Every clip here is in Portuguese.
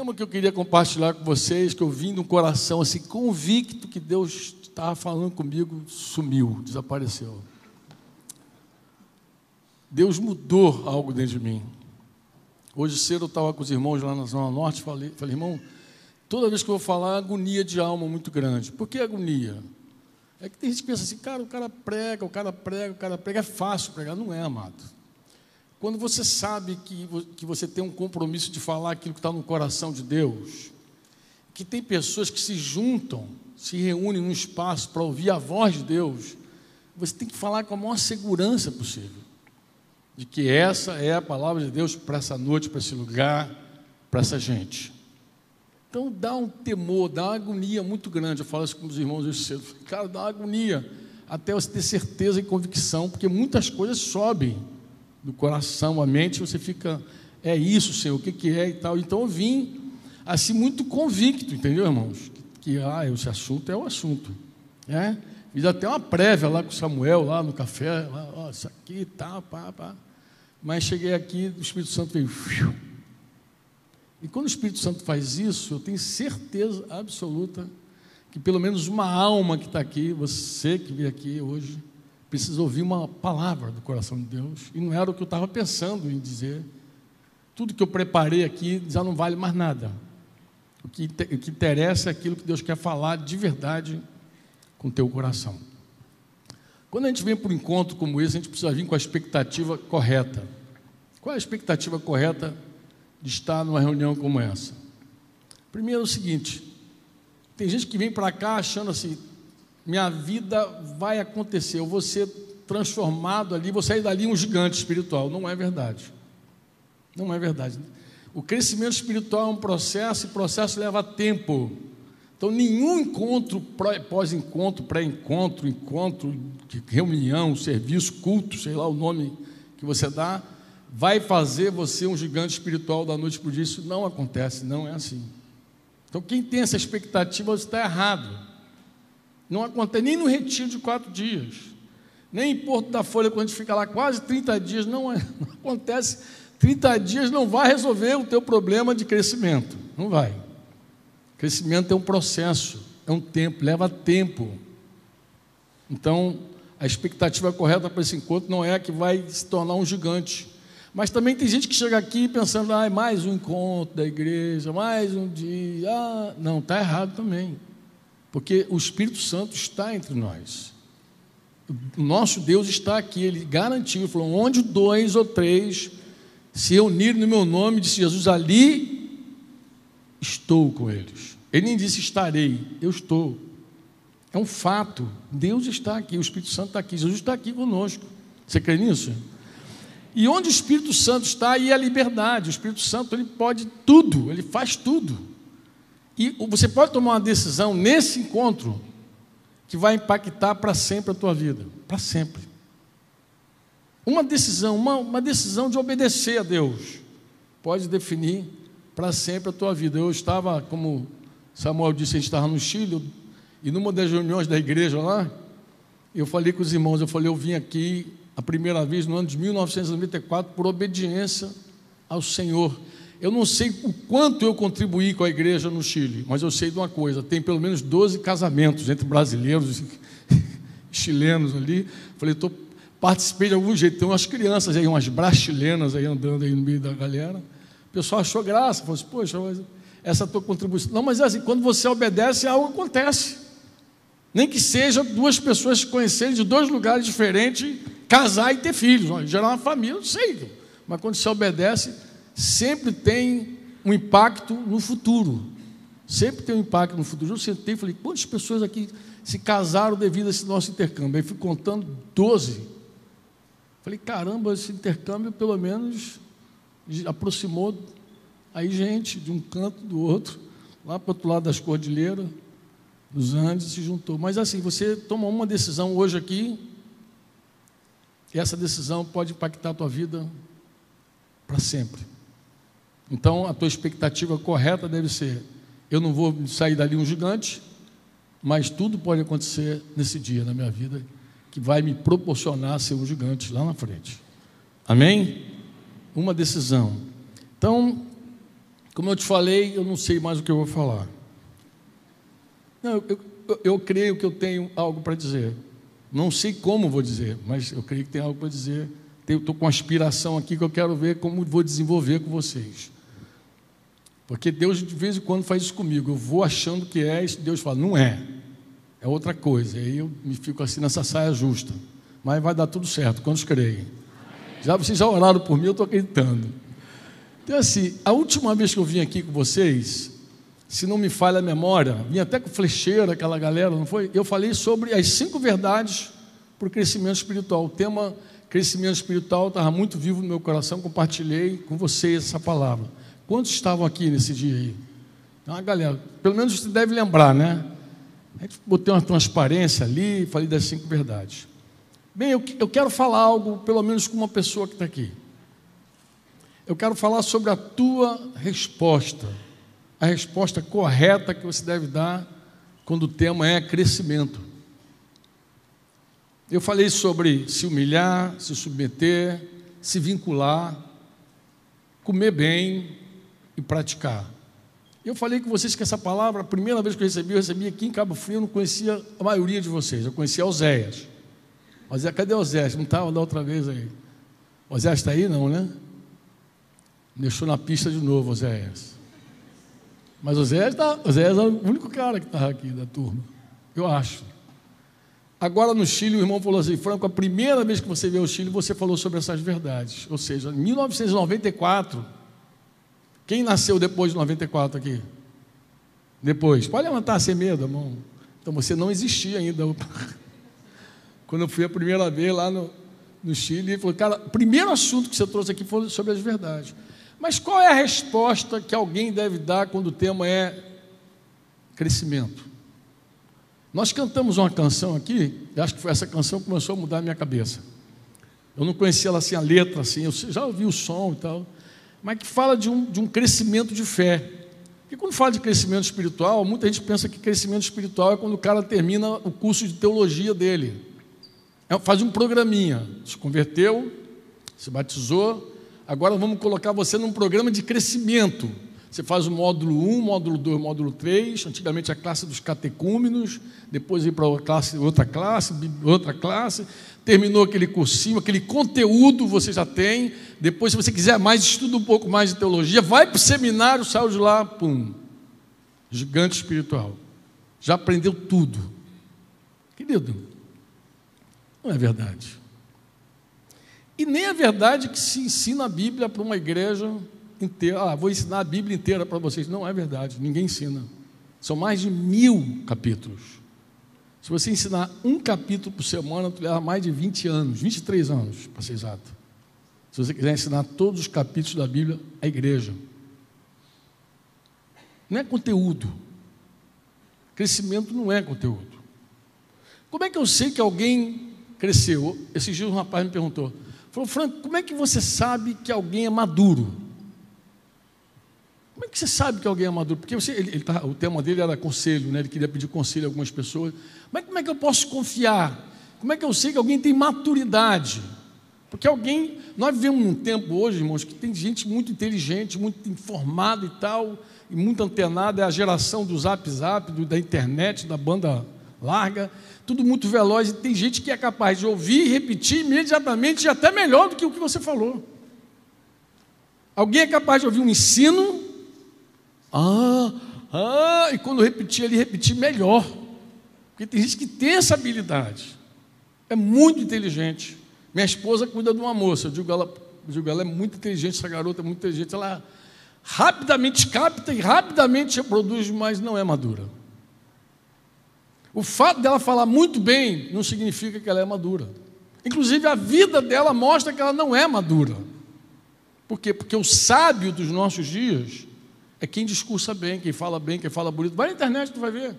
Tema que eu queria compartilhar com vocês, que eu vim de um coração assim convicto que Deus estava falando comigo, sumiu, desapareceu. Deus mudou algo dentro de mim. Hoje cedo eu estava com os irmãos lá na Zona Norte, falei, falei, irmão, toda vez que eu vou falar, agonia de alma muito grande. Por que agonia? É que tem gente que pensa assim, cara, o cara prega, o cara prega, o cara prega, é fácil pregar. Não é, amado. Quando você sabe que, que você tem um compromisso de falar aquilo que está no coração de Deus, que tem pessoas que se juntam, se reúnem num espaço para ouvir a voz de Deus, você tem que falar com a maior segurança possível, de que essa é a palavra de Deus para essa noite, para esse lugar, para essa gente. Então dá um temor, dá uma agonia muito grande. Eu falo isso com os irmãos hoje cedo. Cara, dá uma agonia até você ter certeza e convicção, porque muitas coisas sobem do coração, a mente, você fica, é isso, Senhor, o que, que é e tal. Então eu vim assim muito convicto, entendeu, irmãos? Que, que ah, esse assunto é o assunto. É? Fiz até uma prévia lá com Samuel, lá no café, lá, ó, isso aqui, tá, pá, pá. Mas cheguei aqui, o Espírito Santo veio. E quando o Espírito Santo faz isso, eu tenho certeza absoluta que pelo menos uma alma que está aqui, você que veio aqui hoje, precisa ouvir uma palavra do coração de Deus. E não era o que eu estava pensando em dizer. Tudo que eu preparei aqui já não vale mais nada. O que, o que interessa é aquilo que Deus quer falar de verdade com o teu coração. Quando a gente vem para um encontro como esse, a gente precisa vir com a expectativa correta. Qual é a expectativa correta de estar numa reunião como essa? Primeiro é o seguinte: tem gente que vem para cá achando assim, minha vida vai acontecer, eu vou ser transformado ali, vou sair dali um gigante espiritual. Não é verdade. Não é verdade. O crescimento espiritual é um processo e processo leva tempo. Então, nenhum encontro, pós-encontro, pré-encontro, encontro, reunião, serviço, culto, sei lá o nome que você dá, vai fazer você um gigante espiritual da noite para o dia. Isso não acontece, não é assim. Então, quem tem essa expectativa está errado. Não acontece nem no retiro de quatro dias, nem em Porto da Folha, quando a gente fica lá quase 30 dias, não, é, não acontece. 30 dias não vai resolver o teu problema de crescimento. Não vai. Crescimento é um processo, é um tempo, leva tempo. Então, a expectativa correta para esse encontro não é que vai se tornar um gigante. Mas também tem gente que chega aqui pensando, ah, mais um encontro da igreja, mais um dia. Ah, não, está errado também. Porque o Espírito Santo está entre nós. O nosso Deus está aqui, ele garantiu, falou: onde dois ou três se reunirem no meu nome, disse Jesus, ali estou com eles. Ele nem disse estarei, eu estou. É um fato. Deus está aqui, o Espírito Santo está aqui, Jesus está aqui conosco. Você crê nisso? E onde o Espírito Santo está, aí é a liberdade. O Espírito Santo ele pode tudo, ele faz tudo. E você pode tomar uma decisão nesse encontro que vai impactar para sempre a tua vida, para sempre. Uma decisão, uma, uma decisão de obedecer a Deus, pode definir para sempre a tua vida. Eu estava, como Samuel disse, a gente estava no Chile, e numa das reuniões da igreja lá, eu falei com os irmãos, eu falei, eu vim aqui a primeira vez no ano de 1994 por obediência ao Senhor. Eu não sei o quanto eu contribuí com a igreja no Chile, mas eu sei de uma coisa: tem pelo menos 12 casamentos entre brasileiros e chilenos ali. Falei, tô, participei de algum jeito. Tem umas crianças aí, umas brasileiras aí andando aí no meio da galera. O pessoal achou graça, falou assim: Poxa, essa tua contribuição. Não, mas é assim, quando você obedece, algo acontece. Nem que seja duas pessoas se conhecerem de dois lugares diferentes casar e ter filhos, gerar uma família, não sei. Mas quando você obedece, sempre tem um impacto no futuro. Sempre tem um impacto no futuro. Eu sentei e falei, quantas pessoas aqui se casaram devido a esse nosso intercâmbio? Aí fui contando 12. Falei, caramba, esse intercâmbio pelo menos aproximou aí gente de um canto do outro, lá para o outro lado das cordilheiras, dos Andes, se juntou. Mas assim, você toma uma decisão hoje aqui, e essa decisão pode impactar a tua vida para sempre. Então, a tua expectativa correta deve ser: eu não vou sair dali um gigante, mas tudo pode acontecer nesse dia na minha vida que vai me proporcionar ser um gigante lá na frente. Amém? Uma decisão. Então, Como eu te falei, eu não sei mais o que eu vou falar. Não, eu, eu, eu creio que eu tenho algo para dizer. Não sei como vou dizer, mas eu creio que tem algo para dizer. Estou com uma aspiração aqui que eu quero ver como vou desenvolver com vocês. Porque Deus de vez em quando faz isso comigo. Eu vou achando que é, e Deus fala, não é. É outra coisa. E aí eu me fico assim nessa saia justa. Mas vai dar tudo certo, quantos creem? Já, vocês já oraram por mim, eu estou acreditando. Então, assim, a última vez que eu vim aqui com vocês, se não me falha a memória, vim até com flecheira, aquela galera, não foi? Eu falei sobre as cinco verdades para o crescimento espiritual. O tema crescimento espiritual estava muito vivo no meu coração, compartilhei com vocês essa palavra. Quantos estavam aqui nesse dia aí? Então, a galera, pelo menos você deve lembrar, né? A gente botei uma transparência ali, falei das cinco verdades. Bem, eu, eu quero falar algo, pelo menos com uma pessoa que está aqui. Eu quero falar sobre a tua resposta, a resposta correta que você deve dar quando o tema é crescimento. Eu falei sobre se humilhar, se submeter, se vincular, comer bem e praticar. Eu falei com vocês que essa palavra, a primeira vez que eu recebi, eu recebi aqui em Cabo Frio, eu não conhecia a maioria de vocês, eu conhecia Oséias. Oséias, cadê Oséias? Não estava da outra vez aí. Oséias está aí? Não, né? Deixou na pista de novo, Oséias. Mas Oséias, tá, Oséias é o único cara que estava aqui da turma, eu acho. Agora no Chile, o irmão falou assim: Franco, a primeira vez que você veio ao Chile, você falou sobre essas verdades. Ou seja, em 1994, quem nasceu depois de 94 aqui? Depois. Pode levantar sem medo, irmão. Então você não existia ainda. Quando eu fui a primeira vez lá no, no Chile, ele falou, cara, o primeiro assunto que você trouxe aqui foi sobre as verdades. Mas qual é a resposta que alguém deve dar quando o tema é crescimento? Nós cantamos uma canção aqui, acho que foi essa canção que começou a mudar a minha cabeça. Eu não conhecia ela assim, a letra assim, eu já ouvi o som e tal, mas que fala de um, de um crescimento de fé. Porque quando fala de crescimento espiritual, muita gente pensa que crescimento espiritual é quando o cara termina o curso de teologia dele. É, faz um programinha. Se converteu, se batizou, agora vamos colocar você num programa de crescimento. Você faz o módulo 1, módulo 2, módulo 3, antigamente a classe dos catecúmenos, depois ir para outra classe, outra classe, outra classe, terminou aquele cursinho, aquele conteúdo você já tem, depois se você quiser mais, estuda um pouco mais de teologia, vai para o seminário, saiu de lá, pum, gigante espiritual. Já aprendeu tudo. Querido, não é verdade. E nem é verdade que se ensina a Bíblia para uma igreja inteira. Ah, vou ensinar a Bíblia inteira para vocês. Não é verdade, ninguém ensina. São mais de mil capítulos. Se você ensinar um capítulo por semana, tu leva mais de 20 anos, 23 anos, para ser exato. Se você quiser ensinar todos os capítulos da Bíblia à igreja. Não é conteúdo. Crescimento não é conteúdo. Como é que eu sei que alguém cresceu. Esses dias um rapaz me perguntou, falou, Franco, como é que você sabe que alguém é maduro? Como é que você sabe que alguém é maduro? Porque você, ele, ele tá, o tema dele era conselho, né? ele queria pedir conselho a algumas pessoas. Mas como é que eu posso confiar? Como é que eu sei que alguém tem maturidade? Porque alguém, nós vivemos num tempo hoje, irmãos, que tem gente muito inteligente, muito informada e tal, e muito antenada, é a geração do zap zap, do, da internet, da banda larga, tudo muito veloz, e tem gente que é capaz de ouvir e repetir imediatamente, e até melhor do que o que você falou. Alguém é capaz de ouvir um ensino, ah, ah, e quando repetir, ele repetir melhor. Porque tem gente que tem essa habilidade, é muito inteligente. Minha esposa cuida de uma moça, eu digo, ela, eu digo, ela é muito inteligente, essa garota é muito inteligente, ela rapidamente capta e rapidamente reproduz, mas não é madura. O fato dela falar muito bem não significa que ela é madura. Inclusive, a vida dela mostra que ela não é madura. Por quê? Porque o sábio dos nossos dias é quem discursa bem, quem fala bem, quem fala bonito. Vai na internet, tu vai ver.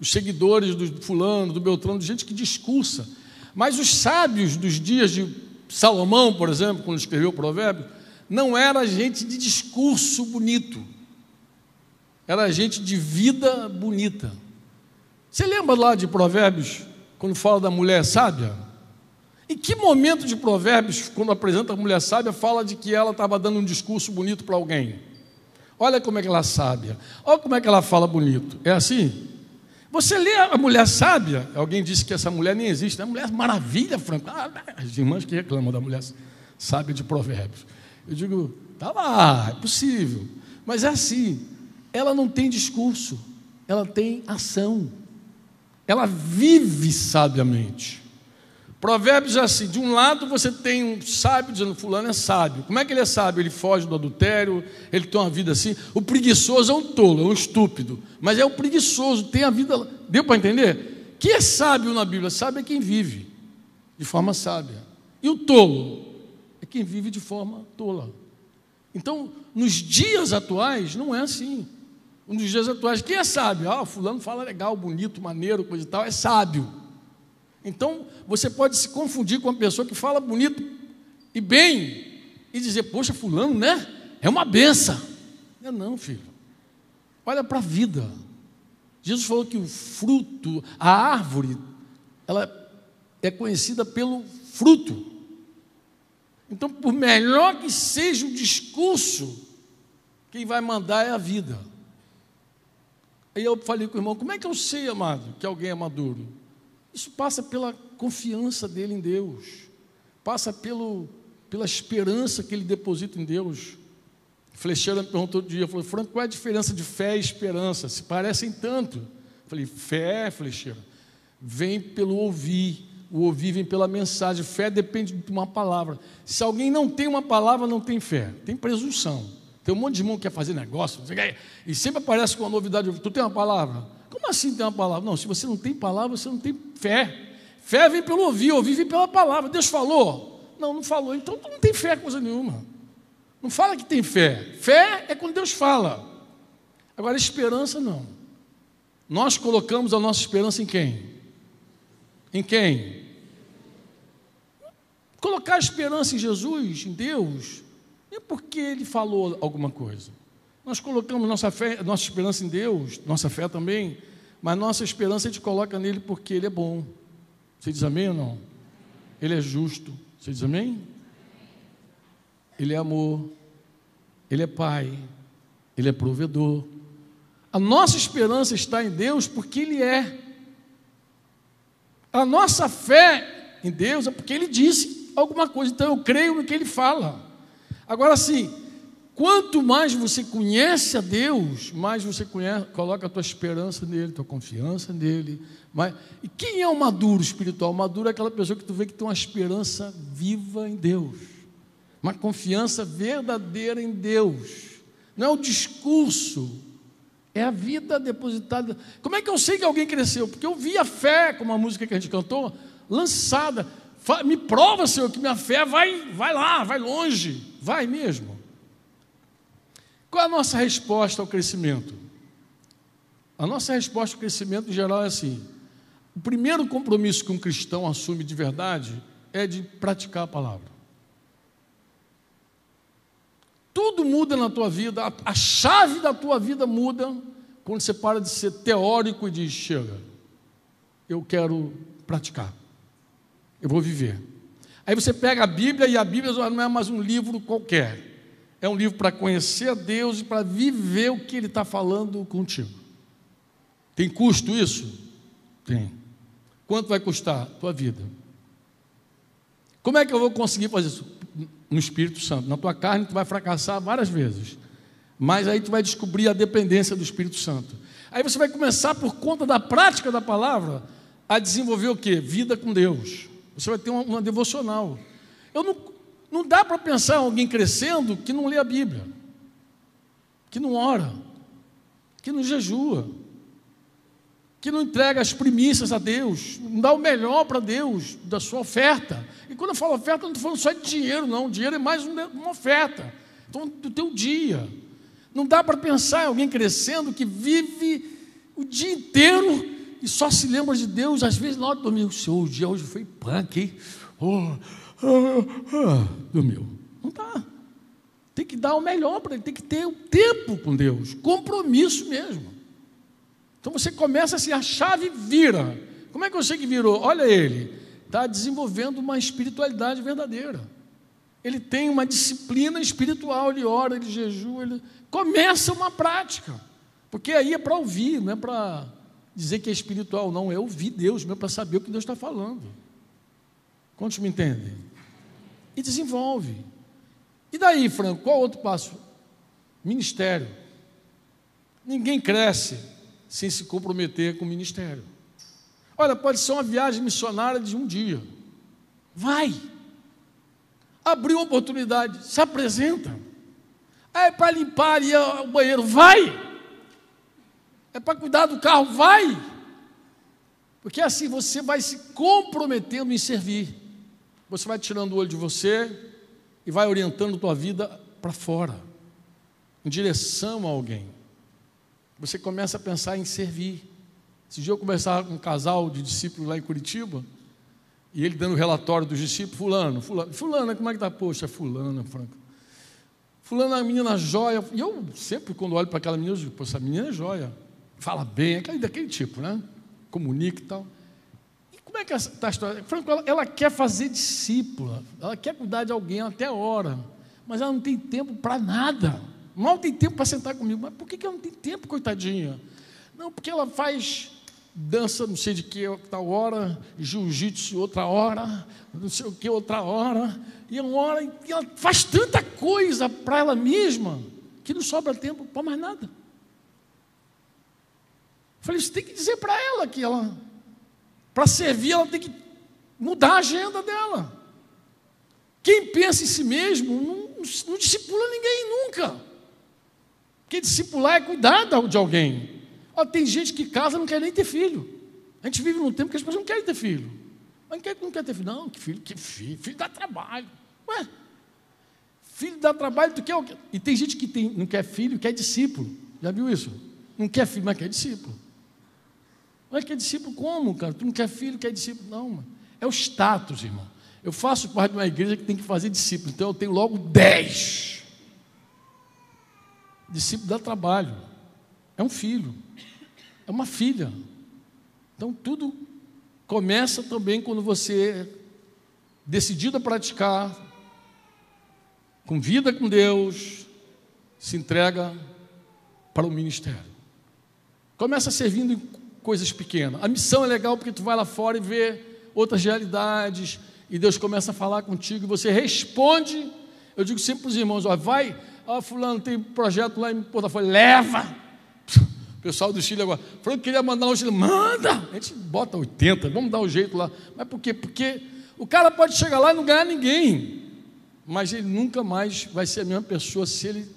Os seguidores do fulano, do Beltrano, gente que discursa. Mas os sábios dos dias de Salomão, por exemplo, quando escreveu o provérbio, não era gente de discurso bonito. Era gente de vida bonita. Você lembra lá de Provérbios, quando fala da mulher sábia? Em que momento de Provérbios, quando apresenta a mulher sábia, fala de que ela estava dando um discurso bonito para alguém? Olha como é que ela é sábia. Olha como é que ela fala bonito. É assim? Você lê a mulher sábia, alguém disse que essa mulher nem existe, é né? mulher maravilha, Franco. Ah, as irmãs que reclamam da mulher sábia de provérbios. Eu digo, tá lá, é possível. Mas é assim, ela não tem discurso, ela tem ação. Ela vive sabiamente. Provérbios é assim: de um lado você tem um sábio dizendo, Fulano é sábio. Como é que ele é sábio? Ele foge do adultério, ele tem uma vida assim. O preguiçoso é um tolo, é um estúpido. Mas é o preguiçoso, tem a vida. Deu para entender? Quem é sábio na Bíblia? Sábio é quem vive de forma sábia. E o tolo é quem vive de forma tola. Então, nos dias atuais, não é assim. Nos dias atuais, quem é sábio? Ah, fulano fala legal, bonito, maneiro, coisa e tal, é sábio. Então, você pode se confundir com uma pessoa que fala bonito e bem e dizer, poxa, fulano, né? É uma benção. Não é não, filho. Olha para a vida. Jesus falou que o fruto, a árvore, ela é conhecida pelo fruto. Então, por melhor que seja o discurso, quem vai mandar é a vida. Aí eu falei com o irmão: como é que eu sei, amado, que alguém é maduro? Isso passa pela confiança dele em Deus, passa pelo, pela esperança que ele deposita em Deus. Flecheira me perguntou outro dia, falou, Franco, qual é a diferença de fé e esperança? Se parecem tanto. Falei, fé, Flecheira, vem pelo ouvir, o ouvir vem pela mensagem, fé depende de uma palavra. Se alguém não tem uma palavra, não tem fé, tem presunção. Tem um monte de irmão que quer fazer negócio, e sempre aparece com uma novidade, tu tem uma palavra? Como assim tem uma palavra? Não, se você não tem palavra, você não tem fé. Fé vem pelo ouvir, ouvir vem pela palavra. Deus falou? Não, não falou. Então tu não tem fé coisa nenhuma. Não fala que tem fé. Fé é quando Deus fala. Agora, esperança não. Nós colocamos a nossa esperança em quem? Em quem? Colocar a esperança em Jesus, em Deus, é porque Ele falou alguma coisa. Nós colocamos nossa fé, nossa esperança em Deus, nossa fé também, mas nossa esperança a gente coloca nele porque ele é bom. Você diz amém ou não? Ele é justo. Você diz amém? Ele é amor. Ele é pai. Ele é provedor. A nossa esperança está em Deus porque Ele é. A nossa fé em Deus é porque Ele disse alguma coisa. Então eu creio no que Ele fala. Agora sim, Quanto mais você conhece a Deus, mais você conhece, coloca a tua esperança nele, tua confiança nele. Mas, e quem é o maduro espiritual? O maduro é aquela pessoa que tu vê que tem uma esperança viva em Deus, uma confiança verdadeira em Deus. Não é o discurso, é a vida depositada. Como é que eu sei que alguém cresceu? Porque eu vi a fé, como a música que a gente cantou, lançada. Me prova, Senhor, que minha fé vai, vai lá, vai longe, vai mesmo. Qual é a nossa resposta ao crescimento? A nossa resposta ao crescimento em geral é assim: o primeiro compromisso que um cristão assume de verdade é de praticar a palavra. Tudo muda na tua vida, a, a chave da tua vida muda quando você para de ser teórico e diz: chega, eu quero praticar, eu vou viver. Aí você pega a Bíblia e a Bíblia não é mais um livro qualquer. É um livro para conhecer a Deus e para viver o que Ele está falando contigo. Tem custo isso? Tem. Quanto vai custar? Tua vida. Como é que eu vou conseguir fazer isso? No Espírito Santo. Na tua carne tu vai fracassar várias vezes. Mas aí tu vai descobrir a dependência do Espírito Santo. Aí você vai começar, por conta da prática da palavra, a desenvolver o que? Vida com Deus. Você vai ter uma, uma devocional. Eu não, não dá para pensar alguém crescendo que não lê a Bíblia, que não ora, que não jejua, que não entrega as primícias a Deus, não dá o melhor para Deus da sua oferta. E quando eu falo oferta, não estou falando só de dinheiro, não. dinheiro é mais uma oferta. Então, do teu dia. Não dá para pensar em alguém crescendo que vive o dia inteiro e só se lembra de Deus, às vezes na hora de dormir. O Senhor, o dia hoje foi punk, hein? Oh, dormiu. Não dá. Tem que dar o melhor para ele, tem que ter o tempo com Deus, compromisso mesmo. Então você começa assim, a chave vira. Como é que eu sei que virou? Olha ele, está desenvolvendo uma espiritualidade verdadeira. ele tem uma disciplina espiritual, ele ora, ele jejua, ele começa uma prática. Porque aí é para ouvir, não é para dizer que é espiritual, não, é ouvir Deus mesmo para saber o que Deus está falando. Quantos me entendem? E desenvolve. E daí, Franco, qual outro passo? Ministério. Ninguém cresce sem se comprometer com o ministério. Olha, pode ser uma viagem missionária de um dia. Vai. Abriu oportunidade, se apresenta. É para limpar o banheiro, vai. É para cuidar do carro, vai. Porque assim você vai se comprometendo em servir. Você vai tirando o olho de você e vai orientando a tua vida para fora, em direção a alguém. Você começa a pensar em servir. Esse dia eu conversava com um casal de discípulos lá em Curitiba, e ele dando o relatório dos discípulos, fulano, fulano, fulana, como é que está? Poxa, fulana, Franco. Fulana é uma menina joia. E eu sempre, quando olho para aquela menina, eu digo, poxa, essa menina é joia. Fala bem, aquele, daquele tipo, né? Comunica e tal. Como é que está a história? Franco, ela, ela quer fazer discípula, ela quer cuidar de alguém até a hora, mas ela não tem tempo para nada. Mal tem tempo para sentar comigo. Mas por que, que ela não tem tempo, coitadinha? Não, porque ela faz dança não sei de que tal hora, jiu-jitsu outra hora, não sei o que outra hora, e uma hora e ela faz tanta coisa para ela mesma que não sobra tempo para mais nada. Falei, você tem que dizer para ela que ela, para servir, ela tem que mudar a agenda dela. Quem pensa em si mesmo não, não discipula ninguém nunca. Porque discipular é cuidar de alguém. Ó, tem gente que casa e não quer nem ter filho. A gente vive num tempo que as pessoas não querem ter filho. Mas não quer, não quer ter filho. Não, que filho, que filho, filho dá trabalho. Ué, filho dá trabalho, tu quer o quê? E tem gente que tem, não quer filho, quer discípulo. Já viu isso? Não quer filho, mas quer discípulo. Mas quer discípulo como, cara? Tu não quer filho, quer discípulo? Não, mano. É o status, irmão. Eu faço parte de uma igreja que tem que fazer discípulo, então eu tenho logo dez. Discípulo dá trabalho. É um filho é uma filha. Então tudo começa também quando você é decidido a praticar, com vida com Deus, se entrega para o ministério. Começa servindo em coisas pequenas. A missão é legal porque tu vai lá fora e vê outras realidades, e Deus começa a falar contigo, e você responde. Eu digo sempre para os irmãos: ó, vai, ó, fulano, tem projeto lá em Porto Folha, leva pessoal do Chile agora, falou que queria mandar um Chile, manda! A gente bota 80, vamos dar um jeito lá. Mas por quê? Porque o cara pode chegar lá e não ganhar ninguém, mas ele nunca mais vai ser a mesma pessoa se ele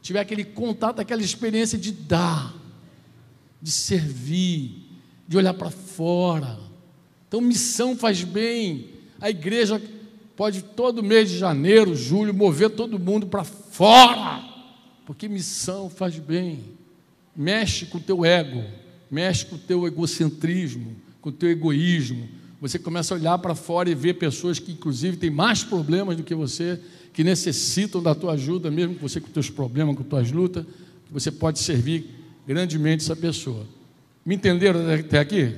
tiver aquele contato, aquela experiência de dar, de servir, de olhar para fora. Então, missão faz bem. A igreja pode todo mês de janeiro, julho, mover todo mundo para fora, porque missão faz bem mexe com o teu ego, mexe com o teu egocentrismo, com o teu egoísmo. Você começa a olhar para fora e ver pessoas que, inclusive, têm mais problemas do que você, que necessitam da tua ajuda, mesmo que você com os teus problemas, com as tuas lutas, você pode servir grandemente essa pessoa. Me entenderam até aqui?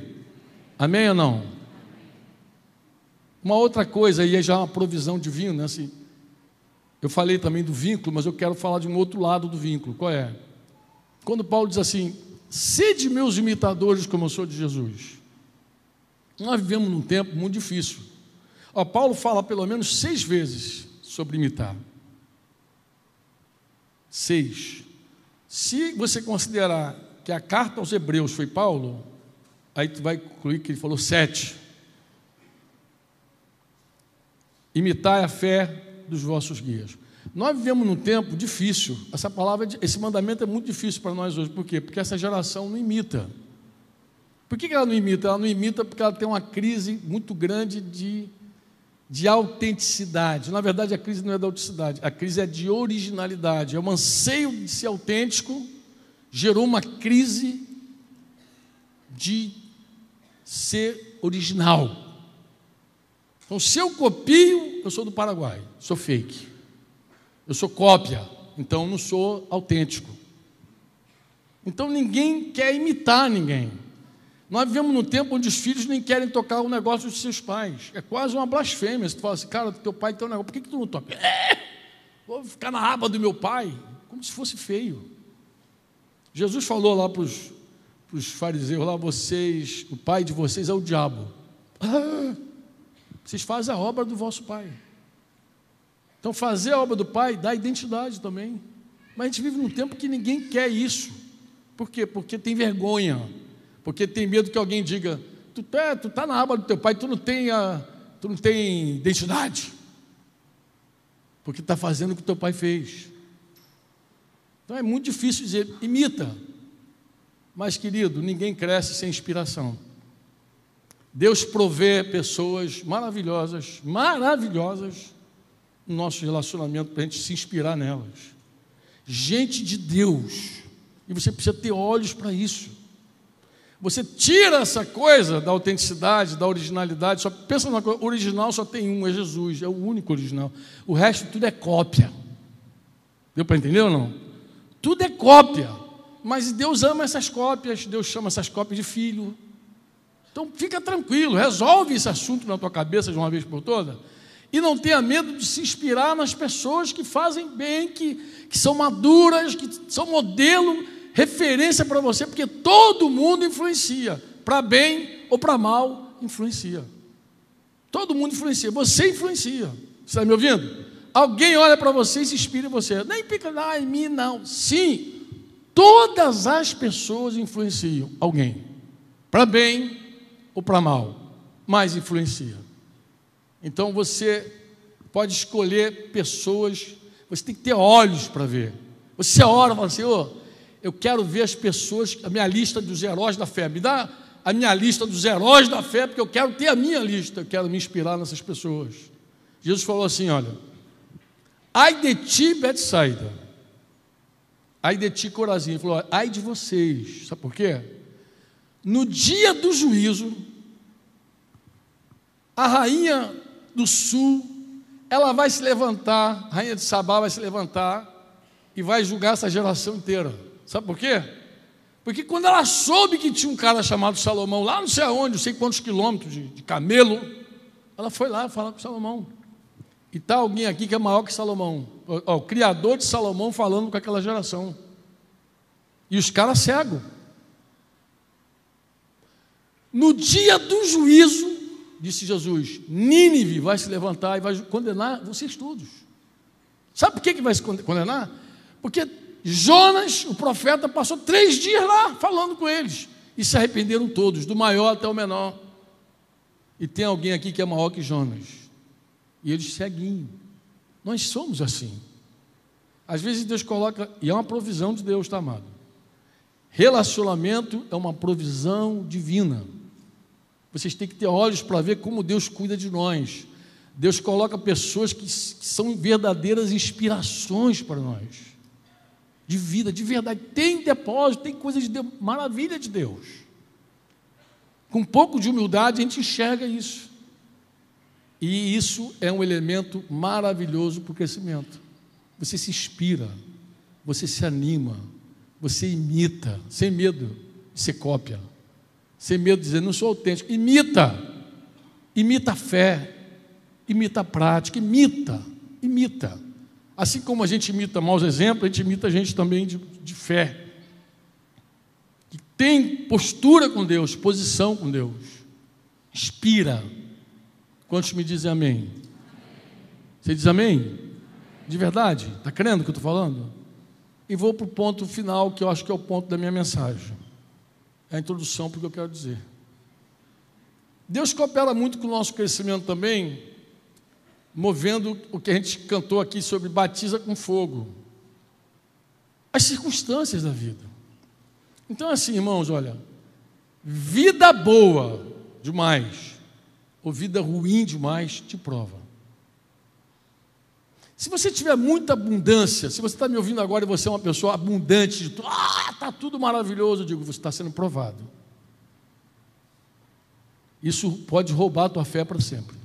Amém ou não? Uma outra coisa aí é já uma provisão divina, assim. Eu falei também do vínculo, mas eu quero falar de um outro lado do vínculo. Qual é? Quando Paulo diz assim: sede meus imitadores como eu sou de Jesus. Nós vivemos num tempo muito difícil. Ó, Paulo fala pelo menos seis vezes sobre imitar. Seis. Se você considerar que a carta aos Hebreus foi Paulo, aí tu vai concluir que ele falou sete. Imitar a fé dos vossos guias. Nós vivemos num tempo difícil. Essa palavra, esse mandamento é muito difícil para nós hoje. Por quê? Porque essa geração não imita. Por que ela não imita? Ela não imita porque ela tem uma crise muito grande de, de autenticidade. Na verdade, a crise não é da autenticidade, a crise é de originalidade. É um anseio de ser autêntico, gerou uma crise de ser original. Então, se eu copio, eu sou do Paraguai, sou fake. Eu sou cópia, então não sou autêntico. Então ninguém quer imitar ninguém. Nós vivemos num tempo onde os filhos nem querem tocar o negócio dos seus pais. É quase uma blasfêmia. Você fala assim, cara, teu pai tem um negócio, por que, que tu não toca? É, vou ficar na aba do meu pai, como se fosse feio. Jesus falou lá para os fariseus, lá, vocês, o pai de vocês é o diabo. Ah, vocês fazem a obra do vosso pai. Então, fazer a obra do pai dá identidade também. Mas a gente vive num tempo que ninguém quer isso. Por quê? Porque tem vergonha porque tem medo que alguém diga: tu tá, tu tá na aba do teu pai, tu não tem, a, tu não tem identidade, porque está fazendo o que teu pai fez. Então é muito difícil dizer, imita. Mas, querido, ninguém cresce sem inspiração. Deus provê pessoas maravilhosas, maravilhosas, no nosso relacionamento, para a gente se inspirar nelas. Gente de Deus. E você precisa ter olhos para isso. Você tira essa coisa da autenticidade, da originalidade, só pensa na coisa, original só tem um, é Jesus, é o único original. O resto tudo é cópia. Deu para entender ou não? Tudo é cópia. Mas Deus ama essas cópias, Deus chama essas cópias de filho. Então fica tranquilo, resolve esse assunto na tua cabeça de uma vez por toda. E não tenha medo de se inspirar nas pessoas que fazem bem, que, que são maduras, que são modelo referência para você, porque todo mundo influencia, para bem ou para mal, influencia. Todo mundo influencia, você influencia. Você está me ouvindo? Alguém olha para você e se inspira em você. Nem pica lá em mim, não. Sim, todas as pessoas influenciam alguém, para bem ou para mal, mas influencia. Então você pode escolher pessoas, você tem que ter olhos para ver. Você ora e fala, Senhor, eu quero ver as pessoas, a minha lista dos heróis da fé. Me dá a minha lista dos heróis da fé, porque eu quero ter a minha lista, eu quero me inspirar nessas pessoas. Jesus falou assim: olha, ai de ti, Betsaida, ai de ti, Corazinho. Ele falou: ai de vocês, sabe por quê? No dia do juízo, a rainha do sul, ela vai se levantar, a rainha de Sabá vai se levantar e vai julgar essa geração inteira. Sabe por quê? Porque quando ela soube que tinha um cara chamado Salomão, lá não sei aonde, não sei quantos quilômetros de, de camelo, ela foi lá falar com Salomão. E está alguém aqui que é maior que Salomão. O, o criador de Salomão falando com aquela geração. E os caras cegos. No dia do juízo, disse Jesus, Nínive vai se levantar e vai condenar vocês todos. Sabe por que, que vai se condenar? Porque Jonas, o profeta, passou três dias lá falando com eles. E se arrependeram todos, do maior até o menor. E tem alguém aqui que é maior que Jonas. E eles seguem. Nós somos assim. Às vezes Deus coloca, e é uma provisão de Deus, tá amado? Relacionamento é uma provisão divina. Vocês têm que ter olhos para ver como Deus cuida de nós. Deus coloca pessoas que, que são verdadeiras inspirações para nós de vida, de verdade. Tem depósito, tem coisa de Deus, maravilha de Deus. Com um pouco de humildade a gente enxerga isso. E isso é um elemento maravilhoso para o crescimento. Você se inspira, você se anima, você imita, sem medo de ser cópia, sem medo de dizer, não sou autêntico. Imita, imita a fé, imita a prática, imita, imita. Assim como a gente imita maus exemplos, a gente imita gente também de, de fé. Que tem postura com Deus, posição com Deus. Inspira. Quantos me dizem amém? Você diz amém? De verdade? Está crendo o que eu estou falando? E vou para o ponto final, que eu acho que é o ponto da minha mensagem. É a introdução para o que eu quero dizer. Deus coopera muito com o nosso crescimento também, movendo o que a gente cantou aqui sobre batiza com fogo. As circunstâncias da vida. Então, assim, irmãos, olha, vida boa demais, ou vida ruim demais, te prova. Se você tiver muita abundância, se você está me ouvindo agora e você é uma pessoa abundante de tudo, ah, está tudo maravilhoso, eu digo, você está sendo provado. Isso pode roubar a tua fé para sempre.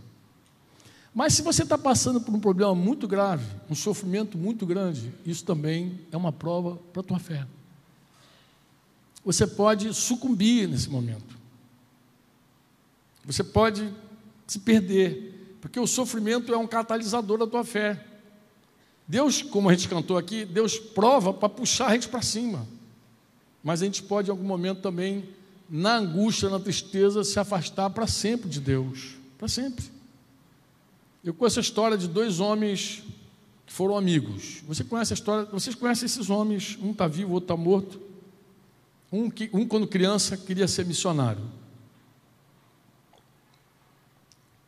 Mas se você está passando por um problema muito grave, um sofrimento muito grande, isso também é uma prova para a tua fé. Você pode sucumbir nesse momento. Você pode se perder, porque o sofrimento é um catalisador da tua fé. Deus, como a gente cantou aqui, Deus prova para puxar a gente para cima. Mas a gente pode, em algum momento, também, na angústia, na tristeza, se afastar para sempre de Deus. Para sempre. Eu conheço a história de dois homens que foram amigos. Você conhece a história, vocês conhecem esses homens, um está vivo, o outro está morto. Um, que, um, quando criança, queria ser missionário.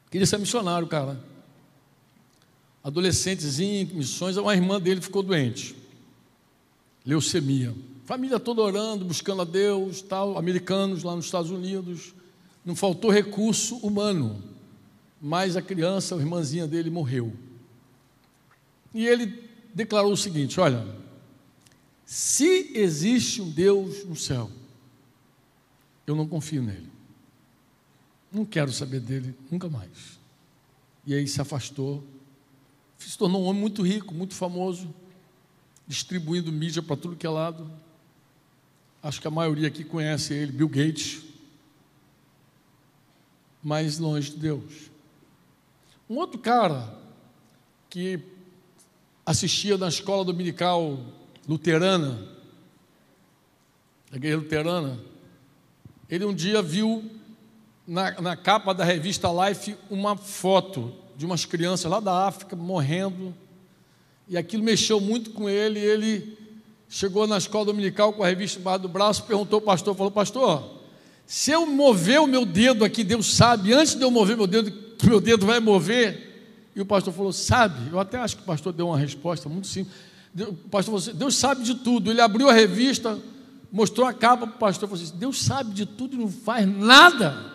Queria ser missionário, cara. Adolescentezinho, missões, uma irmã dele ficou doente. Leucemia. Família toda orando, buscando a Deus, tal, americanos lá nos Estados Unidos. Não faltou recurso humano. Mas a criança, a irmãzinha dele, morreu. E ele declarou o seguinte: Olha, se existe um Deus no céu, eu não confio nele. Não quero saber dele nunca mais. E aí se afastou, se tornou um homem muito rico, muito famoso, distribuindo mídia para tudo que é lado. Acho que a maioria aqui conhece ele, Bill Gates, mas longe de Deus. Um outro cara que assistia na escola dominical luterana, a igreja luterana, ele um dia viu na, na capa da revista Life uma foto de umas crianças lá da África morrendo, e aquilo mexeu muito com ele, ele chegou na escola dominical com a revista embaixo do braço, perguntou ao pastor, falou, pastor, se eu mover o meu dedo aqui, Deus sabe, antes de eu mover meu dedo, meu dedo vai mover, e o pastor falou: Sabe? Eu até acho que o pastor deu uma resposta muito simples. O pastor falou assim: Deus sabe de tudo. Ele abriu a revista, mostrou a capa para o pastor e falou assim: Deus sabe de tudo e não faz nada.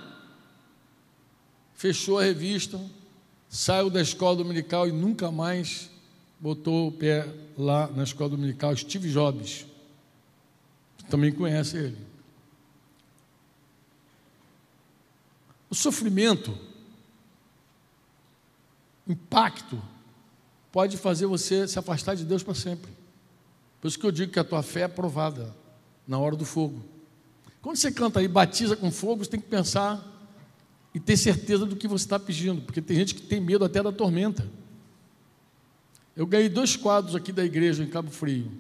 Fechou a revista, saiu da escola dominical e nunca mais botou o pé lá na escola dominical. Steve Jobs. Também conhece ele. O sofrimento impacto pode fazer você se afastar de Deus para sempre. Por isso que eu digo que a tua fé é provada na hora do fogo. Quando você canta aí, batiza com fogo, você tem que pensar e ter certeza do que você está pedindo, porque tem gente que tem medo até da tormenta. Eu ganhei dois quadros aqui da igreja em Cabo Frio.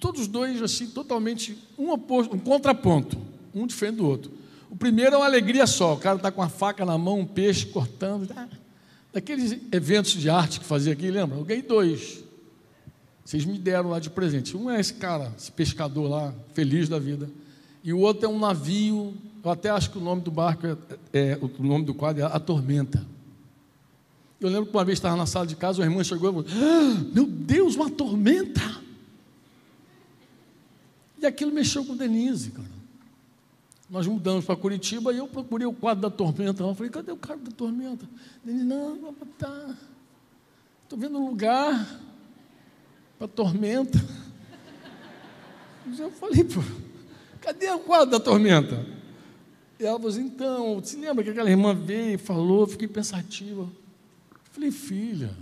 Todos dois, assim, totalmente um, oposto, um contraponto, um diferente do outro. O primeiro é uma alegria só, o cara está com a faca na mão, um peixe cortando. Ah, Daqueles eventos de arte que fazia aqui, lembra? Eu ganhei dois. Vocês me deram lá de presente. Um é esse cara, esse pescador lá, feliz da vida. E o outro é um navio. Eu até acho que o nome do barco é, é o nome do quadro é A Tormenta. Eu lembro que uma vez estava na sala de casa, uma irmã chegou e falou: ah, Meu Deus, uma tormenta! E aquilo mexeu com Denise, cara. Nós mudamos para Curitiba e eu procurei o quadro da tormenta. Eu falei, cadê o quadro da tormenta? Ele, não, vou botar. Estou vendo um lugar para tormenta. Eu falei, pô, cadê o quadro da tormenta? E ela falou assim, então, se lembra que aquela irmã veio e falou, fiquei pensativa. Eu falei, filha,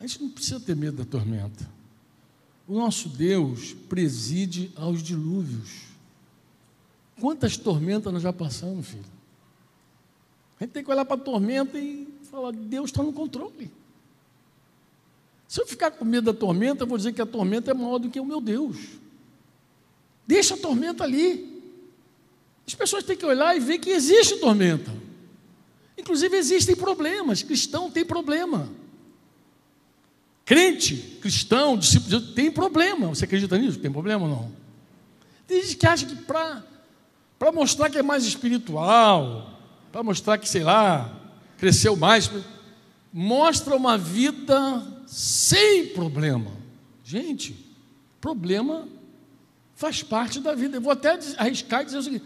a gente não precisa ter medo da tormenta. O nosso Deus preside aos dilúvios. Quantas tormentas nós já passamos, filho? A gente tem que olhar para a tormenta e falar: Deus está no controle. Se eu ficar com medo da tormenta, eu vou dizer que a tormenta é maior do que o meu Deus. Deixa a tormenta ali. As pessoas têm que olhar e ver que existe tormenta. Inclusive existem problemas. Cristão tem problema. Crente, cristão, discípulo tem problema. Você acredita nisso? Tem problema ou não? Tem gente que acha que para para mostrar que é mais espiritual, para mostrar que, sei lá, cresceu mais. Mostra uma vida sem problema. Gente, problema faz parte da vida. Eu vou até arriscar e dizer o seguinte: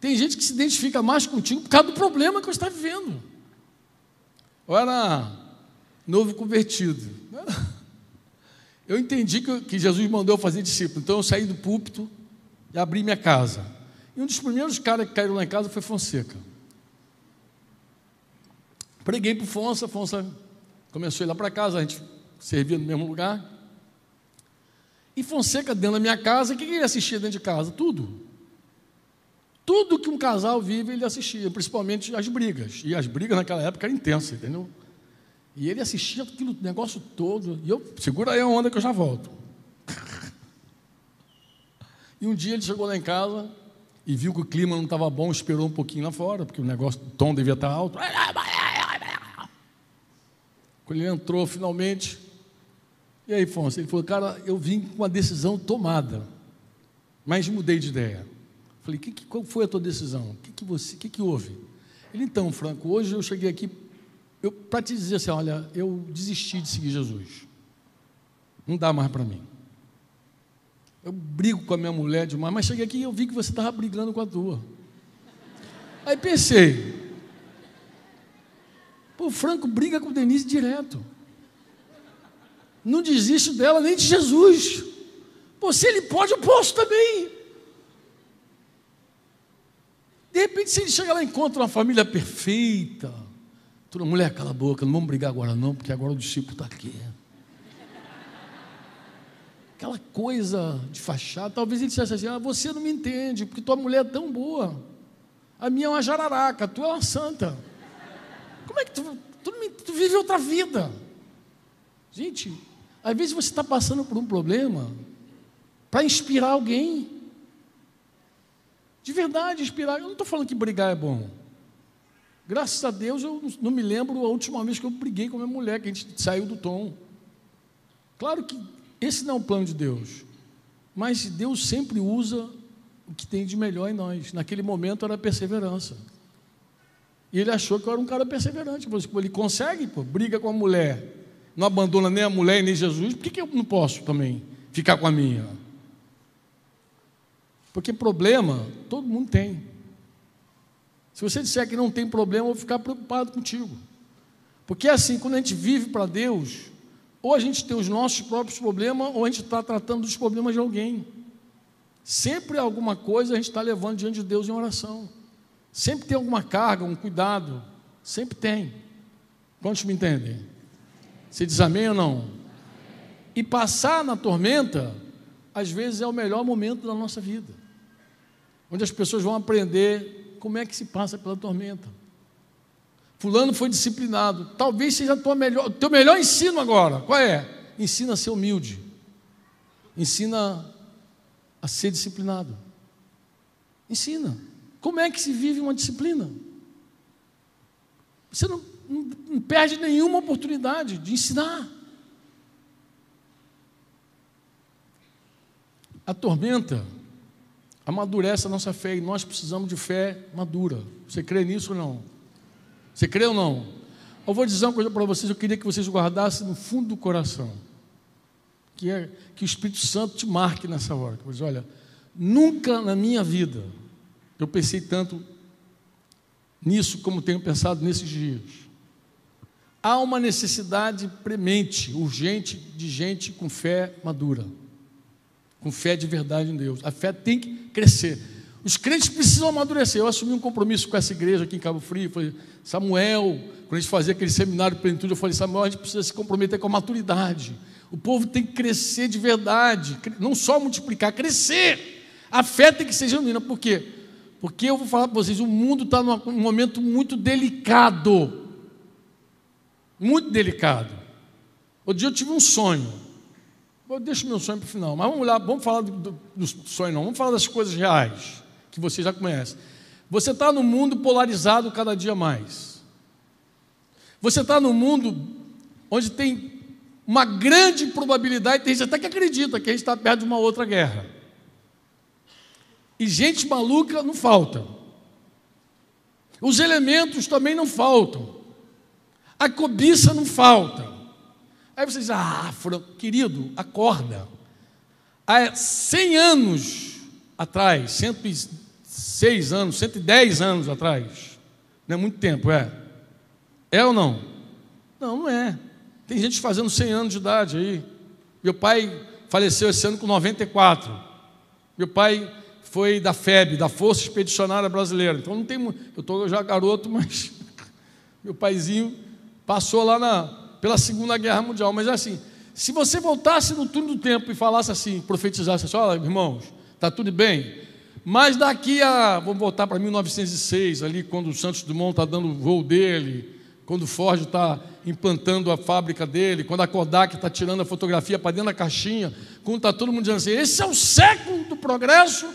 tem gente que se identifica mais contigo por causa do problema que você está vivendo. Eu era novo convertido. Eu entendi que Jesus mandou eu fazer discípulo, então eu saí do púlpito e abri minha casa. E um dos primeiros caras que caíram lá em casa foi Fonseca. Preguei para o Fonsa, Fonsa começou a ir lá para casa, a gente servia no mesmo lugar. E Fonseca dentro da minha casa, o que ele assistia dentro de casa? Tudo. Tudo que um casal vive, ele assistia, principalmente as brigas. E as brigas naquela época eram intensas, entendeu? E ele assistia aquele negócio todo. E eu, segura aí a onda que eu já volto. E um dia ele chegou lá em casa e viu que o clima não estava bom, esperou um pouquinho lá fora, porque o negócio, o tom devia estar alto. Quando ele entrou finalmente, e aí, Fonso? Ele falou, cara, eu vim com uma decisão tomada, mas mudei de ideia. Falei, que, que, qual foi a tua decisão? O que, que, você, que, que houve? Ele, então, Franco, hoje eu cheguei aqui para te dizer assim: olha, eu desisti de seguir Jesus. Não dá mais para mim. Eu brigo com a minha mulher demais, mas cheguei aqui e eu vi que você estava brigando com a tua. Aí pensei, pô, o Franco briga com Denise direto. Não desiste dela nem de Jesus. Pô, se ele pode, eu posso também. De repente, se ele chega lá e encontra uma família perfeita, toda mulher, cala a boca, não vamos brigar agora não, porque agora o discípulo está aqui. Aquela coisa de fachada, talvez ele dissesse assim: ah, você não me entende, porque tua mulher é tão boa. A minha é uma jararaca, tu é uma santa. Como é que tu, tu, tu vive outra vida? Gente, às vezes você está passando por um problema para inspirar alguém. De verdade, inspirar. Eu não estou falando que brigar é bom. Graças a Deus, eu não me lembro a última vez que eu briguei com a minha mulher, que a gente saiu do tom. Claro que esse não é o plano de Deus. Mas Deus sempre usa o que tem de melhor em nós. Naquele momento era perseverança. E ele achou que eu era um cara perseverante. Ele consegue, pô, briga com a mulher, não abandona nem a mulher nem Jesus, por que, que eu não posso também ficar com a minha? Porque problema todo mundo tem. Se você disser que não tem problema, eu vou ficar preocupado contigo. Porque é assim, quando a gente vive para Deus, ou a gente tem os nossos próprios problemas, ou a gente está tratando dos problemas de alguém. Sempre alguma coisa a gente está levando diante de Deus em oração. Sempre tem alguma carga, um cuidado. Sempre tem. Quantos me entendem? Você diz amém ou não? E passar na tormenta, às vezes é o melhor momento da nossa vida onde as pessoas vão aprender como é que se passa pela tormenta. Fulano foi disciplinado. Talvez seja o melhor, teu melhor ensino agora. Qual é? Ensina a ser humilde. Ensina a ser disciplinado. Ensina. Como é que se vive uma disciplina? Você não, não, não perde nenhuma oportunidade de ensinar. A tormenta amadurece a nossa fé e nós precisamos de fé madura. Você crê nisso ou não? Você crê ou não? Eu vou dizer uma coisa para vocês, eu queria que vocês guardassem no fundo do coração. Que é que o Espírito Santo te marque nessa hora. Pois olha, nunca na minha vida eu pensei tanto nisso como tenho pensado nesses dias. Há uma necessidade premente, urgente, de gente com fé madura com fé de verdade em Deus. A fé tem que crescer. Os crentes precisam amadurecer. Eu assumi um compromisso com essa igreja aqui em Cabo Frio. Falei, Samuel, quando a gente fazia aquele seminário de plenitude, eu falei, Samuel, a gente precisa se comprometer com a maturidade. O povo tem que crescer de verdade, não só multiplicar, crescer. A fé tem que ser genuína. Por quê? Porque eu vou falar para vocês, o mundo está num momento muito delicado. Muito delicado. Outro dia eu tive um sonho. Eu deixo meu sonho para o final, mas vamos lá, vamos falar do, do, do sonho, não, vamos falar das coisas reais, que você já conhece. Você está no mundo polarizado cada dia mais. Você está no mundo onde tem uma grande probabilidade, tem gente até que acredita que a gente está perto de uma outra guerra. E gente maluca não falta. Os elementos também não faltam. A cobiça não falta. Aí você diz, ah, querido, acorda. Há 100 anos atrás, 106 anos, 110 anos atrás, não é muito tempo, é? É ou não? Não, não é. Tem gente fazendo 100 anos de idade aí. Meu pai faleceu esse ano com 94. Meu pai foi da FEB, da Força Expedicionária Brasileira. Então não tem Eu estou já garoto, mas meu paizinho passou lá na, pela Segunda Guerra Mundial. Mas é assim, se você voltasse no turno do tempo e falasse assim, profetizasse assim, olha, irmãos, está tudo bem, Mas daqui a, vamos voltar para 1906, ali quando o Santos Dumont está dando o voo dele, quando o Ford está implantando a fábrica dele, quando a Kodak está tirando a fotografia para dentro da caixinha, quando está todo mundo dizendo assim, esse é o século do progresso.